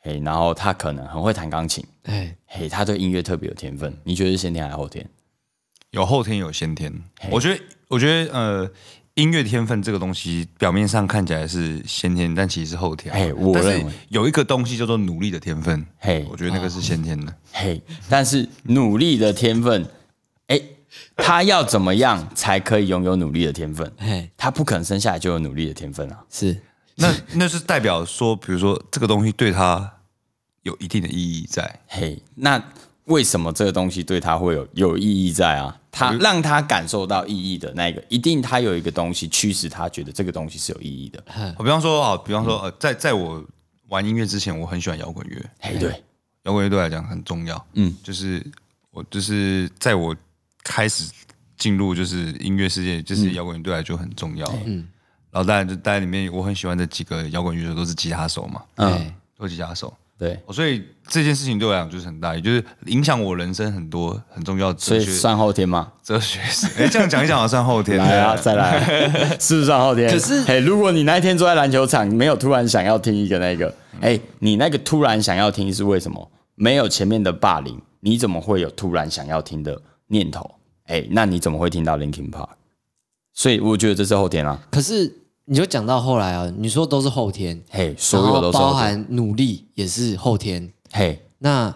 [SPEAKER 1] 嘿，然后他可能很会弹钢琴，
[SPEAKER 3] 哎，
[SPEAKER 1] 嘿，他对音乐特别有天分，你觉得是先天还是后天？
[SPEAKER 2] 有后天有先天。我觉得，我觉得呃，音乐天分这个东西，表面上看起来是先天，但其实是后天。
[SPEAKER 1] 嘿我认为
[SPEAKER 2] 有一个东西叫做努力的天分，
[SPEAKER 1] 嘿
[SPEAKER 2] 我觉得那个是先天的。
[SPEAKER 1] 嘿，但是努力的天分，哎，他要怎么样才可以拥有努力的天分？
[SPEAKER 3] 嘿，
[SPEAKER 1] 他不可能生下来就有努力的天分啊。
[SPEAKER 3] 是
[SPEAKER 2] 那 那是代表说，比如说这个东西对他有一定的意义在。
[SPEAKER 1] 嘿，那为什么这个东西对他会有有意义在啊？他让他感受到意义的那个，一定他有一个东西驱使他觉得这个东西是有意义的。
[SPEAKER 2] 我比方说啊，比方说呃，在在我玩音乐之前，我很喜欢摇滚乐，
[SPEAKER 1] 嘿，对，
[SPEAKER 2] 摇滚乐对我来讲很重要。
[SPEAKER 1] 嗯，
[SPEAKER 2] 就是我就是在我开始进入就是音乐世界，就是摇滚乐对我来就很重要。嗯，然后当然就当然里面我很喜欢的几个摇滚乐手都是吉他手嘛，
[SPEAKER 1] 嗯，
[SPEAKER 3] 哎，
[SPEAKER 2] 都是吉他手。
[SPEAKER 1] 对，
[SPEAKER 2] 所以这件事情对我来讲就是很大，也就是影响我人生很多很重要的
[SPEAKER 1] 所以
[SPEAKER 2] 哲学
[SPEAKER 1] 算后天吗？
[SPEAKER 2] 哲学史。哎，这样讲一讲好像算后天。
[SPEAKER 1] 来啊，再来，是不是算后天？
[SPEAKER 3] 可是
[SPEAKER 1] 哎，如果你那一天坐在篮球场，没有突然想要听一个那个，哎，你那个突然想要听是为什么？没有前面的霸凌，你怎么会有突然想要听的念头？哎，那你怎么会听到 Linkin Park？所以我觉得这是后天啊，
[SPEAKER 3] 可是你就讲到后来啊，你说都是后天，
[SPEAKER 1] 嘿，所有都是，
[SPEAKER 3] 包含努力也是后天。
[SPEAKER 1] 嘿，
[SPEAKER 3] 那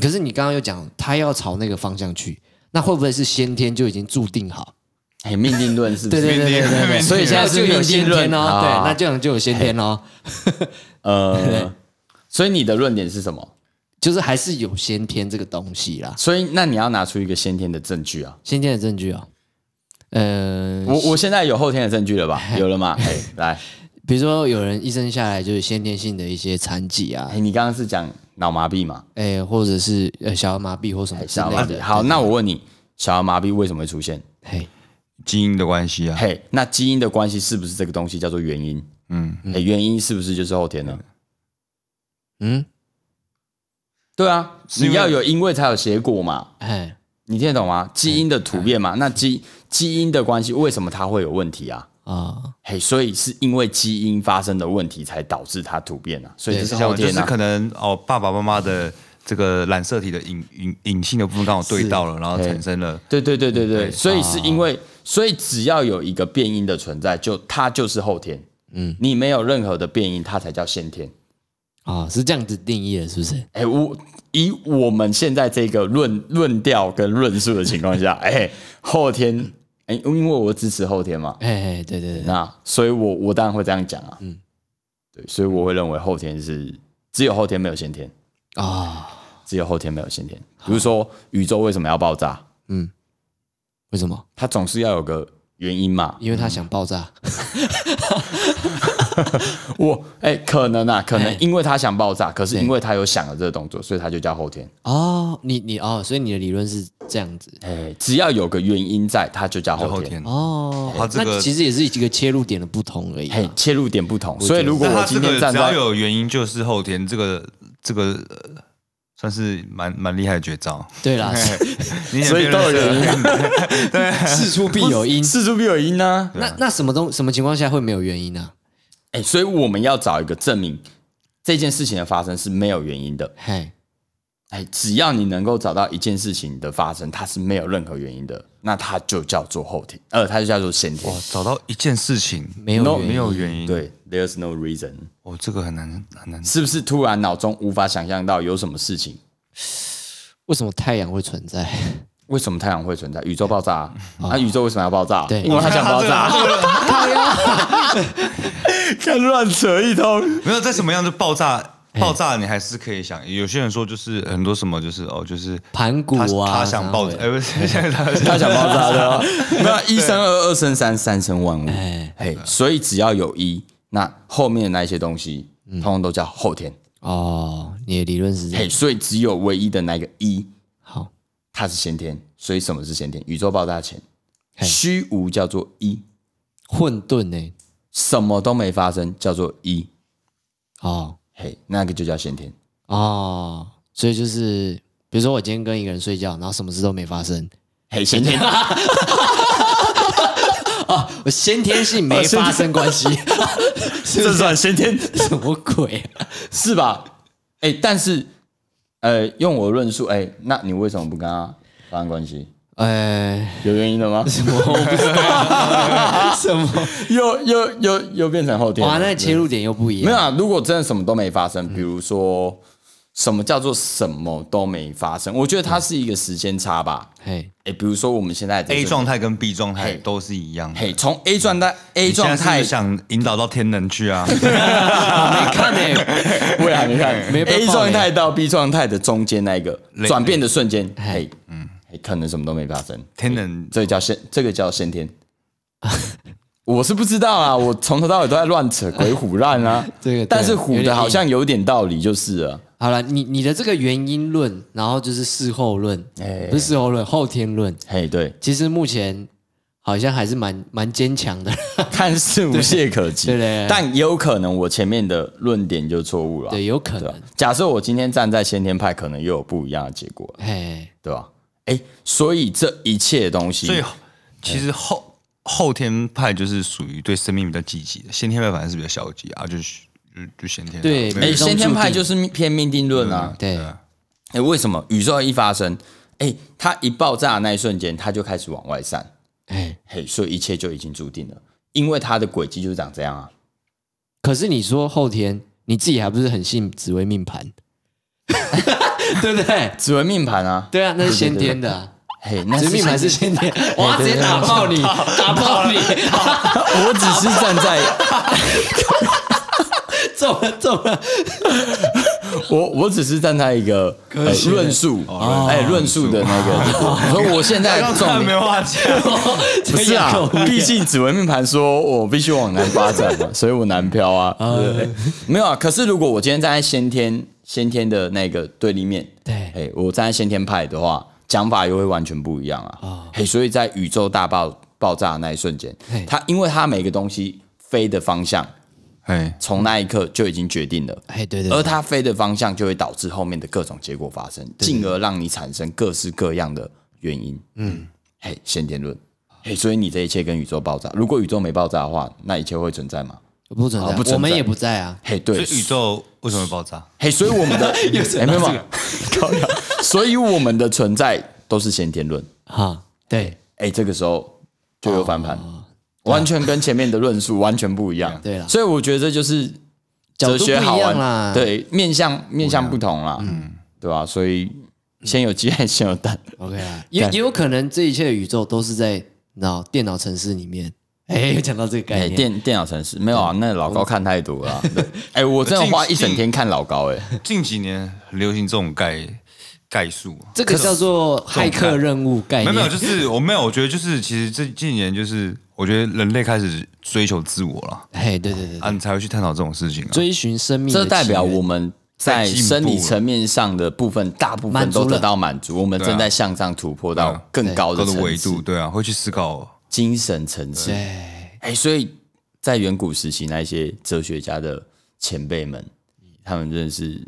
[SPEAKER 3] 可是你刚刚又讲他要朝那个方向去，那会不会是先天就已经注定好？
[SPEAKER 1] 哎，命定论是不是？
[SPEAKER 3] 对对对对
[SPEAKER 1] 所以现在是
[SPEAKER 3] 就有先天哦，
[SPEAKER 1] 好
[SPEAKER 3] 对，那这样就有先天哦，
[SPEAKER 1] 呃，所以你的论点是什么？
[SPEAKER 3] 就是还是有先天这个东西啦，
[SPEAKER 1] 所以那你要拿出一个先天的证据啊！
[SPEAKER 3] 先天的证据哦。呃，
[SPEAKER 1] 我我现在有后天的证据了吧？有了吗？哎，来，
[SPEAKER 3] 比如说有人一生下来就是先天性的一些残疾啊
[SPEAKER 1] 哎，，你刚刚是讲脑麻痹嘛？
[SPEAKER 3] 哎，或者是呃小儿麻痹或什么之
[SPEAKER 1] 小儿麻痹。
[SPEAKER 3] 类的。
[SPEAKER 1] 好，那我问你，小儿麻痹为什么会出现？
[SPEAKER 3] 嘿，
[SPEAKER 2] 基因的关系啊，
[SPEAKER 1] 嘿，那基因的关系是不是这个东西叫做原因？
[SPEAKER 2] 嗯，
[SPEAKER 1] 哎，原因是不是就是后天呢？
[SPEAKER 3] 嗯，
[SPEAKER 1] 对啊，
[SPEAKER 2] 因为
[SPEAKER 1] 你要有因为才有结果嘛，
[SPEAKER 3] 哎，
[SPEAKER 1] 你听得懂吗？基因的突变嘛，那基基因的关系为什么它会有问题啊？
[SPEAKER 3] 啊，
[SPEAKER 1] 嘿，所以是因为基因发生的问题才导致它突变啊，所以这是后天啊。
[SPEAKER 2] 可能哦，爸爸妈妈的这个染色体的隐隐隐性的部分刚好对到了，然后产生了
[SPEAKER 1] 对对对对对，所以是因为，所以只要有一个变因的存在，就它就是后天。嗯，你没有任何的变因，它才叫先天。
[SPEAKER 3] 啊，是这样子定义的，是不是？
[SPEAKER 1] 哎，我以我们现在这个论论调跟论述的情况下，哎，后天，哎，因为我支持后天嘛，
[SPEAKER 3] 哎哎，对对对，
[SPEAKER 1] 那所以我我当然会这样讲啊。嗯，对，所以我会认为后天是只有后天没有先天，
[SPEAKER 3] 啊，
[SPEAKER 1] 只有后天没有先天。比如说宇宙为什么要爆炸？
[SPEAKER 3] 嗯为什么？
[SPEAKER 1] 它总是要有个原因嘛。
[SPEAKER 3] 因为他想爆炸。
[SPEAKER 1] 我哎、可能啊，可能
[SPEAKER 3] 哎
[SPEAKER 1] 因为他想爆炸，可是因为他有想了这个动作，所以他就叫后天。
[SPEAKER 3] 哦，你你哦，所以你的理论是这样子。
[SPEAKER 1] 哎、只要有个原因在，他就叫后天。
[SPEAKER 3] 哦，
[SPEAKER 2] 他这个
[SPEAKER 3] 那其实也是一个切入点的不同而已啊。
[SPEAKER 1] 嘿，切入点不同，所以如果我今天
[SPEAKER 2] 个只要
[SPEAKER 1] 站在
[SPEAKER 2] 有原因，就是后天这个这个呃算是蛮蛮厉害的绝招。
[SPEAKER 3] 对啦，
[SPEAKER 2] 你
[SPEAKER 1] 所以都有原因啊，
[SPEAKER 3] 事出必有因。
[SPEAKER 1] 事出必有因呢、
[SPEAKER 3] 那那什么东什么情况下会没有原因呢？
[SPEAKER 1] 哎、所以我们要找一个证明这件事情的发生是没有原因的。
[SPEAKER 3] 嘿，
[SPEAKER 1] 哎，只要你能够找到一件事情的发生，它是没有任何原因的，那它就叫做后天，呃，它就叫做先天
[SPEAKER 2] 哇。，找到一件事情
[SPEAKER 3] 没有
[SPEAKER 1] No，
[SPEAKER 3] 原因
[SPEAKER 2] 没有原因，，
[SPEAKER 1] 对，There's no reason，
[SPEAKER 2] 哦，这个很难很难。
[SPEAKER 1] 是不是突然脑中无法想象到有什么事情？
[SPEAKER 3] 为什么太阳会存在？
[SPEAKER 1] 为什么太阳会存在？宇宙爆炸啊！啊宇宙为什么要爆炸？
[SPEAKER 3] 对
[SPEAKER 1] 因为它想爆炸。看乱扯一通。
[SPEAKER 2] 没有在什么样的爆炸
[SPEAKER 3] 哎
[SPEAKER 2] 爆炸，你还是可以想。有些人说就是很多什么就是哦，就是
[SPEAKER 3] 盘古啊，
[SPEAKER 2] 他想爆炸，哎不是，现在他
[SPEAKER 1] 他想爆炸的哦，没有一生二，二生三，三生万物。
[SPEAKER 3] 哎
[SPEAKER 1] 嘿，所以只要有一，那后面的那一些东西，通通都叫后天。
[SPEAKER 3] 哦，你的理论是这
[SPEAKER 1] 嘿，
[SPEAKER 3] 样。
[SPEAKER 1] 所以只有唯一的那个一，
[SPEAKER 3] 好，
[SPEAKER 1] 它是先天。所以什么是先天？宇宙爆炸前，
[SPEAKER 3] 嘿
[SPEAKER 1] 虚无叫做一，
[SPEAKER 3] 混沌呢？
[SPEAKER 1] 什么都没发生叫做一。
[SPEAKER 3] 哦
[SPEAKER 1] 嘿，那个就叫先天。
[SPEAKER 3] 哦，所以就是，比如说我今天跟一个人睡觉，然后什么事都没发生，
[SPEAKER 1] 嘿，先天。
[SPEAKER 3] 哦，我先天性没发生关系，
[SPEAKER 1] 这算先天
[SPEAKER 3] 什么鬼啊？
[SPEAKER 1] 是吧？哎，但是，呃，用我的论述，哎，那你为什么不跟他发生关系？
[SPEAKER 3] 呃，
[SPEAKER 1] 有原因的吗？
[SPEAKER 3] 什么我不知道，什么？
[SPEAKER 1] 又又又又变成后天？
[SPEAKER 3] 哇，那切入点又不一样。
[SPEAKER 1] 没有啊？如果真的什么都没发生，比如说什么叫做什么都没发生？我觉得它是一个时间差吧。
[SPEAKER 3] 嘿，
[SPEAKER 1] 哎，比如说我们现在
[SPEAKER 2] A 状态跟 B 状态都是一样的。
[SPEAKER 1] 嘿，从 A 状态 A
[SPEAKER 2] 你现在
[SPEAKER 1] 状态
[SPEAKER 2] 想引导到天能去啊？
[SPEAKER 3] 没看呢，
[SPEAKER 1] 我也还没看 A 状态到 B 状态的中间那一个
[SPEAKER 2] 累
[SPEAKER 1] 转变的瞬间，
[SPEAKER 3] 嘿
[SPEAKER 1] 嘿，嗯，嘿可能什么都没发生。
[SPEAKER 2] 天能
[SPEAKER 1] 这个叫先，这个叫先天。我是不知道啊，我从头到尾都在乱扯鬼虎烂啊。
[SPEAKER 3] 这个
[SPEAKER 1] 但是虎的好像有点道理，就是了。
[SPEAKER 3] 好了，你你的这个原因论，然后就是事后论，
[SPEAKER 1] 哎
[SPEAKER 3] 不是事后论，后天论，
[SPEAKER 1] 嘿，对，
[SPEAKER 3] 其实目前好像还是蛮蛮坚强的。
[SPEAKER 1] 看似无懈可击，
[SPEAKER 3] 对对对
[SPEAKER 1] 但也有可能我前面的论点就错误了。
[SPEAKER 3] 对，有可能。
[SPEAKER 1] 假设我今天站在先天派，可能又有不一样的结果，
[SPEAKER 3] 嘿，
[SPEAKER 1] 对吧？哎，所以这一切东西，
[SPEAKER 2] 所以其实后后天派就是属于对生命比较积极的，先天派反而是比较消极啊，就是就就先天啊
[SPEAKER 3] 对
[SPEAKER 1] 哎，先天派就是偏命定论啊。
[SPEAKER 3] 对，
[SPEAKER 1] 哎，为什么宇宙一发生，哎，它一爆炸的那一瞬间，它就开始往外散，
[SPEAKER 3] 哎，
[SPEAKER 1] 嘿，所以一切就已经注定了，因为它的轨迹就是长这样啊。
[SPEAKER 3] 可是你说后天，你自己还不是很信紫微命盘，对不对？
[SPEAKER 1] 指纹命盘啊，
[SPEAKER 3] 对啊，那是先天的啊。
[SPEAKER 1] 嘿，那是
[SPEAKER 3] 命盘是先天，我要直接打爆你，打爆你，
[SPEAKER 1] 我只是站在
[SPEAKER 3] 中了中了，
[SPEAKER 1] 我我只是站在一个呃论述，哎，论述。的那个，所以我现在重点
[SPEAKER 2] 没话讲，
[SPEAKER 1] 不是啊，毕竟紫纹命盘说我必须往南发展嘛，所以我南漂啊？没有啊，可是如果我今天站在先天先天的那个对立面，
[SPEAKER 3] 对。
[SPEAKER 1] 哎，我站在先天派的话，讲法又会完全不一样啊。嘿，所以在宇宙大爆爆炸的那一瞬间，它因为它每个东西飞的方向，
[SPEAKER 2] 哎，
[SPEAKER 1] 从那一刻就已经决定了。
[SPEAKER 3] 哎，对对对，
[SPEAKER 1] 而它飞的方向就会导致后面的各种结果发生，进而让你产生各式各样的原因。嗯，嘿，先天论，嘿，所以你这一切跟宇宙爆炸，如果宇宙没爆炸的话，那一切会存在吗？
[SPEAKER 3] 不存在，
[SPEAKER 1] 哦不存在。
[SPEAKER 3] 我们也不在啊。
[SPEAKER 1] 嘿，对，
[SPEAKER 2] 所以宇宙为什么会爆炸？
[SPEAKER 1] 嘿，所以我们的 哎没有没有高粱 所以我们的存在都是先天论。
[SPEAKER 3] 哈，对
[SPEAKER 1] 哎，这个时候就有翻盘，完全跟前面的论述完全不一样。
[SPEAKER 3] 对了
[SPEAKER 1] 所以我觉得这就是哲学好玩
[SPEAKER 3] 啦。，
[SPEAKER 1] 对，面向面向不同啦，嗯，对吧？所以先有鸡还是先有蛋
[SPEAKER 3] ？，OK 啊，也也有可能这一切的宇宙都是在你知道电脑城市里面。哎，有讲到这个概
[SPEAKER 1] 哎，
[SPEAKER 3] 念，
[SPEAKER 1] 电电脑城市没有啊？那老高看太多了啊。哎，我真的花一整天看老高，哎，
[SPEAKER 2] 近几年很流行这种概概述，
[SPEAKER 3] 这个叫做骇客任务概念。
[SPEAKER 2] 没有没有，就是我没有，我觉得就是其实这近年就是我觉得人类开始追求自我了，
[SPEAKER 3] 哎，对对对，
[SPEAKER 2] 啊，你才会去探讨这种事情啊。
[SPEAKER 3] 追寻生命
[SPEAKER 1] 这代表我们在生理层面上的部分，大部分都得到满足，我们正在向上突破到更高的
[SPEAKER 2] 高的维度，对啊，会去思考。
[SPEAKER 1] 精神层次。
[SPEAKER 3] 哎，
[SPEAKER 1] 哎，所以在远古时期，那些哲学家的前辈们，他们真的是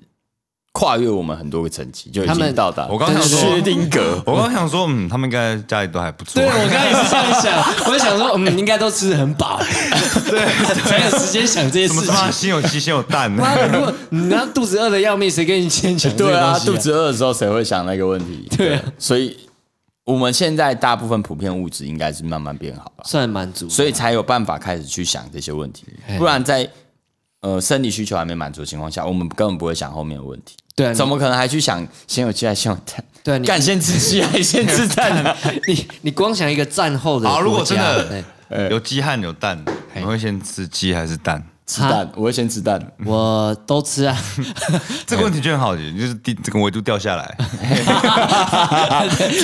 [SPEAKER 1] 跨越我们很多个层级，就已
[SPEAKER 3] 他们
[SPEAKER 1] 经到达
[SPEAKER 2] 我刚想说
[SPEAKER 1] 薛定格。
[SPEAKER 2] 我刚刚想说，嗯，他们应该家里都还不错。
[SPEAKER 3] 对我刚才也是这样想，我就想说，嗯，应该都吃的很饱，对，才有时间想这些事情。
[SPEAKER 2] 先有鸡先有蛋？
[SPEAKER 3] 妈的，如果你那肚子饿的要命，谁跟你牵强？
[SPEAKER 1] 对啊，肚子饿的时候谁会想那个问题？
[SPEAKER 3] 对啊
[SPEAKER 1] 所以我们现在大部分普遍物质应该是慢慢变好了，
[SPEAKER 3] 算满足，
[SPEAKER 1] 所以才有办法开始去想这些问题。不然在呃生理需求还没满足的情况下，我们根本不会想后面的问题。
[SPEAKER 3] 对啊，
[SPEAKER 1] 怎么可能还去想先有鸡还是先有蛋？
[SPEAKER 3] 对啊你
[SPEAKER 1] 干先吃鸡还是先吃蛋啊？
[SPEAKER 3] 你你光想一个战后的
[SPEAKER 2] 好，如果真的有鸡和有蛋，你会先吃鸡还是蛋？
[SPEAKER 1] 吃蛋，我会先吃蛋。
[SPEAKER 3] 我都吃啊，
[SPEAKER 2] 这个问题就很好奇，就是第这个维度掉下来，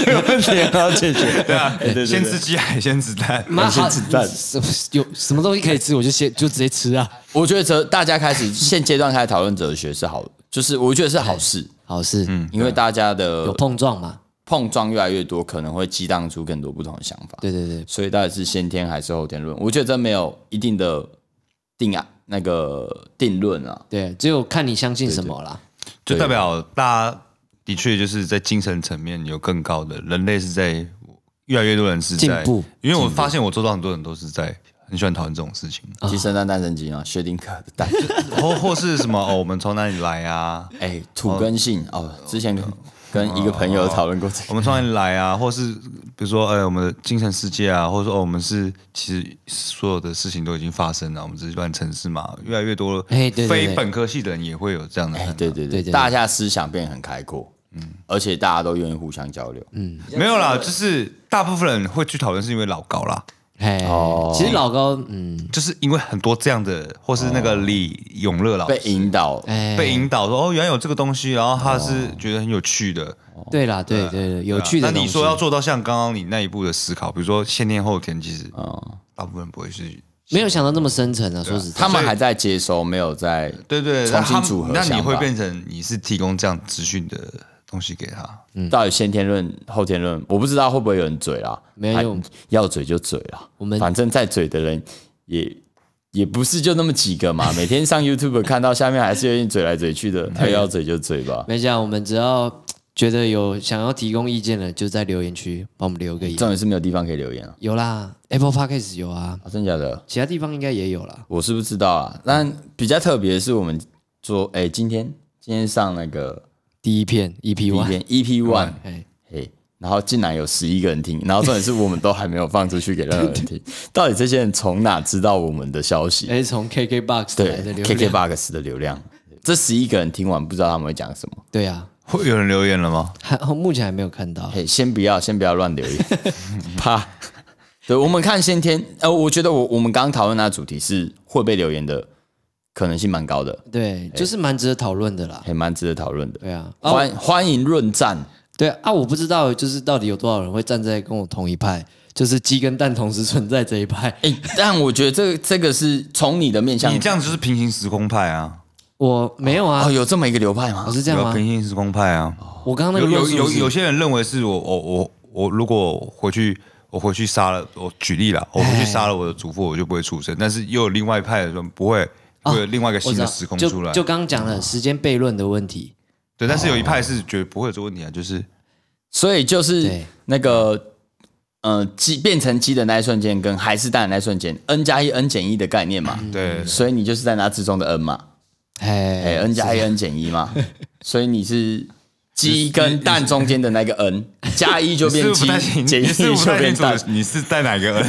[SPEAKER 1] 这个问题很好解决。
[SPEAKER 2] 对啊
[SPEAKER 1] 对对，对
[SPEAKER 2] 先吃鸡还是先吃蛋？
[SPEAKER 3] 妈好
[SPEAKER 1] 先吃蛋
[SPEAKER 3] 什么有什么东西可以吃，我就先就直接吃啊，
[SPEAKER 1] 我觉得哲大家开始现阶段开始讨论哲学是好，就是我觉得是好事，
[SPEAKER 3] 好事，嗯，
[SPEAKER 1] 因为大家的
[SPEAKER 3] 有
[SPEAKER 1] 的
[SPEAKER 3] 碰撞嘛，
[SPEAKER 1] 碰撞越来越多，可能会激荡出更多不同的想法。
[SPEAKER 3] 对对对，
[SPEAKER 1] 所以到底是先天还是后天论？我觉得这没有一定的定啊那个定论啊。
[SPEAKER 3] 对，只有看你相信什么啦。
[SPEAKER 2] 就代表大家的确就是在精神层面有更高的，人类是在越来越多人是在
[SPEAKER 3] 进步，
[SPEAKER 2] 因为我发现我周遭很多人都是在很喜欢讨论这种事情，
[SPEAKER 3] 啊
[SPEAKER 1] 鸡生蛋，蛋生鸡啊，薛定谔的蛋。
[SPEAKER 2] 或或是什么哦，我们从哪里来啊？
[SPEAKER 1] 哎，土根性哦，之前跟一个朋友讨论过这个。
[SPEAKER 2] 我们从哪里来啊？或是比如说，呃，我们的精神世界啊，或者说，哦，我们是其实所有的事情都已经发生了，我们只是乱城市嘛。越来越多
[SPEAKER 3] 哎对对对
[SPEAKER 2] 非本科系的人也会有这样的
[SPEAKER 1] 对对对，
[SPEAKER 3] 对对
[SPEAKER 1] 大家思想变得很开阔，嗯，而且大家都愿意互相交流，嗯，
[SPEAKER 2] 没有啦，就是大部分人会去讨论是因为老高啦，
[SPEAKER 3] 哎，
[SPEAKER 1] 哦。
[SPEAKER 3] 其实老高，嗯，
[SPEAKER 2] 就是因为很多这样的，或是那个李永乐老师
[SPEAKER 1] 被引导，
[SPEAKER 3] 哎，
[SPEAKER 2] 被引导说哦，原来有这个东西，然后他是觉得很有趣的，
[SPEAKER 3] 对啦，对对对，有趣的东西。
[SPEAKER 2] 那你说要做到像刚刚你那一步的思考，比如说先天后天，其实
[SPEAKER 1] 嗯，
[SPEAKER 2] 大部分人不会是。
[SPEAKER 3] 没有想到那么深层啊，说实在，
[SPEAKER 1] 他们还在接收，没有在
[SPEAKER 2] 对对，
[SPEAKER 1] 重新
[SPEAKER 2] 那他
[SPEAKER 1] 组合想法。
[SPEAKER 2] 那你会变成你是提供这样资讯的东西给他，嗯
[SPEAKER 1] 到底先天论、后天论，我不知道会不会有人嘴啦，还
[SPEAKER 3] 没有用
[SPEAKER 1] 要嘴就嘴啦，
[SPEAKER 3] 我们
[SPEAKER 1] 反正在嘴的人也。也不是就那么几个嘛，每天上 YouTube 看到下面还是有点嘴来嘴去的，他要嘴就嘴吧。
[SPEAKER 3] 没讲，我们只要觉得有想要提供意见的，就在留言区帮我们留个言。
[SPEAKER 1] 重点是没有地方可以留言啊，
[SPEAKER 3] 有啦，Apple Podcast 有啊，
[SPEAKER 1] 啊真假的？
[SPEAKER 3] 其他地方应该也有啦。
[SPEAKER 1] 我是不知道啊。但比较特别的是，我们做哎，今天今天上那个
[SPEAKER 3] 第一片 EP
[SPEAKER 1] 第一
[SPEAKER 3] One，
[SPEAKER 1] 篇 EP One，
[SPEAKER 3] 哎，
[SPEAKER 1] 嘿，然后竟然有十一个人听，然后重点是我们都还没有放出去给任何人听。到底这些人从哪知道我们的消息？
[SPEAKER 3] 哎，从 KK Box
[SPEAKER 1] 对
[SPEAKER 3] 来的流量
[SPEAKER 1] ，，KKBox 的流量，这十一个人听完不知道他们会讲什么，
[SPEAKER 3] 对啊，
[SPEAKER 2] 会有人留言了吗？
[SPEAKER 3] 还目前还没有看到。
[SPEAKER 1] 嘿，先不要，先不要乱留言，怕。对，我们看先天，呃，我觉得我我们刚刚讨论那主题是会被留言的可能性蛮高的，
[SPEAKER 3] 对，就是蛮值得讨论的啦。
[SPEAKER 1] 也蛮值得讨论的。
[SPEAKER 3] 对啊，啊
[SPEAKER 1] 欢欢迎论战，
[SPEAKER 3] 对啊，我不知道就是到底有多少人会站在跟我同一派，就是鸡跟蛋同时存在这一派。
[SPEAKER 1] 哎，但我觉得这个 这个是从你的面向，
[SPEAKER 2] 你这样就是平行时空派啊，
[SPEAKER 3] 我没有啊
[SPEAKER 1] 哦，，有这么一个流派吗
[SPEAKER 3] 我？是这样吗？
[SPEAKER 2] 有平行时空派啊。
[SPEAKER 3] 我刚刚那
[SPEAKER 2] 有有有些人认为是我我我我如果回去我回去杀了我举例了，我回去杀了我的祖父，我就不会出生。但是又有另外一派的人不会，会有另外一个新的时空出来。
[SPEAKER 3] 就刚刚讲了时间悖论的问题。
[SPEAKER 2] 对，但是有一派是觉得不会有这个问题啊，就是。
[SPEAKER 1] 所以就是那个呃鸡变成鸡的那一瞬间，跟还是蛋的那一瞬间，n 加一 n 减一的概念嘛。
[SPEAKER 2] 对。
[SPEAKER 1] 所以你就是在那之中的 n 嘛，哎
[SPEAKER 3] 哎
[SPEAKER 1] ，n 加一 n 减一嘛，所以你是鸡跟蛋中间的那个 n 加一就变鸡减一就变蛋。
[SPEAKER 2] 你是在哪个？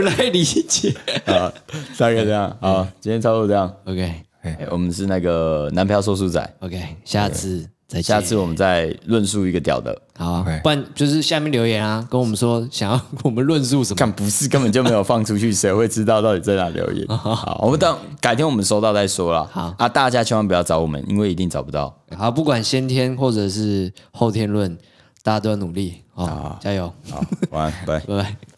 [SPEAKER 3] 不太理解。
[SPEAKER 1] 啊，大概这样。好，今天差不多这样。
[SPEAKER 3] OK
[SPEAKER 1] 哎我们是那个男票说书仔
[SPEAKER 3] ，OK，下次再见。
[SPEAKER 1] 下次我们再论述一个屌的。
[SPEAKER 3] 好不然就是下面留言啊，跟我们说想要我们论述什么。
[SPEAKER 1] 看不是根本就没有放出去，谁会知道到底在哪留言？好，我们等改天我们收到再说了。
[SPEAKER 3] 好
[SPEAKER 1] 啊，大家千万不要找我们，因为一定找不到。
[SPEAKER 3] 好，不管先天或者是后天论，大家都要努力好，加油，
[SPEAKER 1] 好，晚安，拜。
[SPEAKER 3] 拜拜。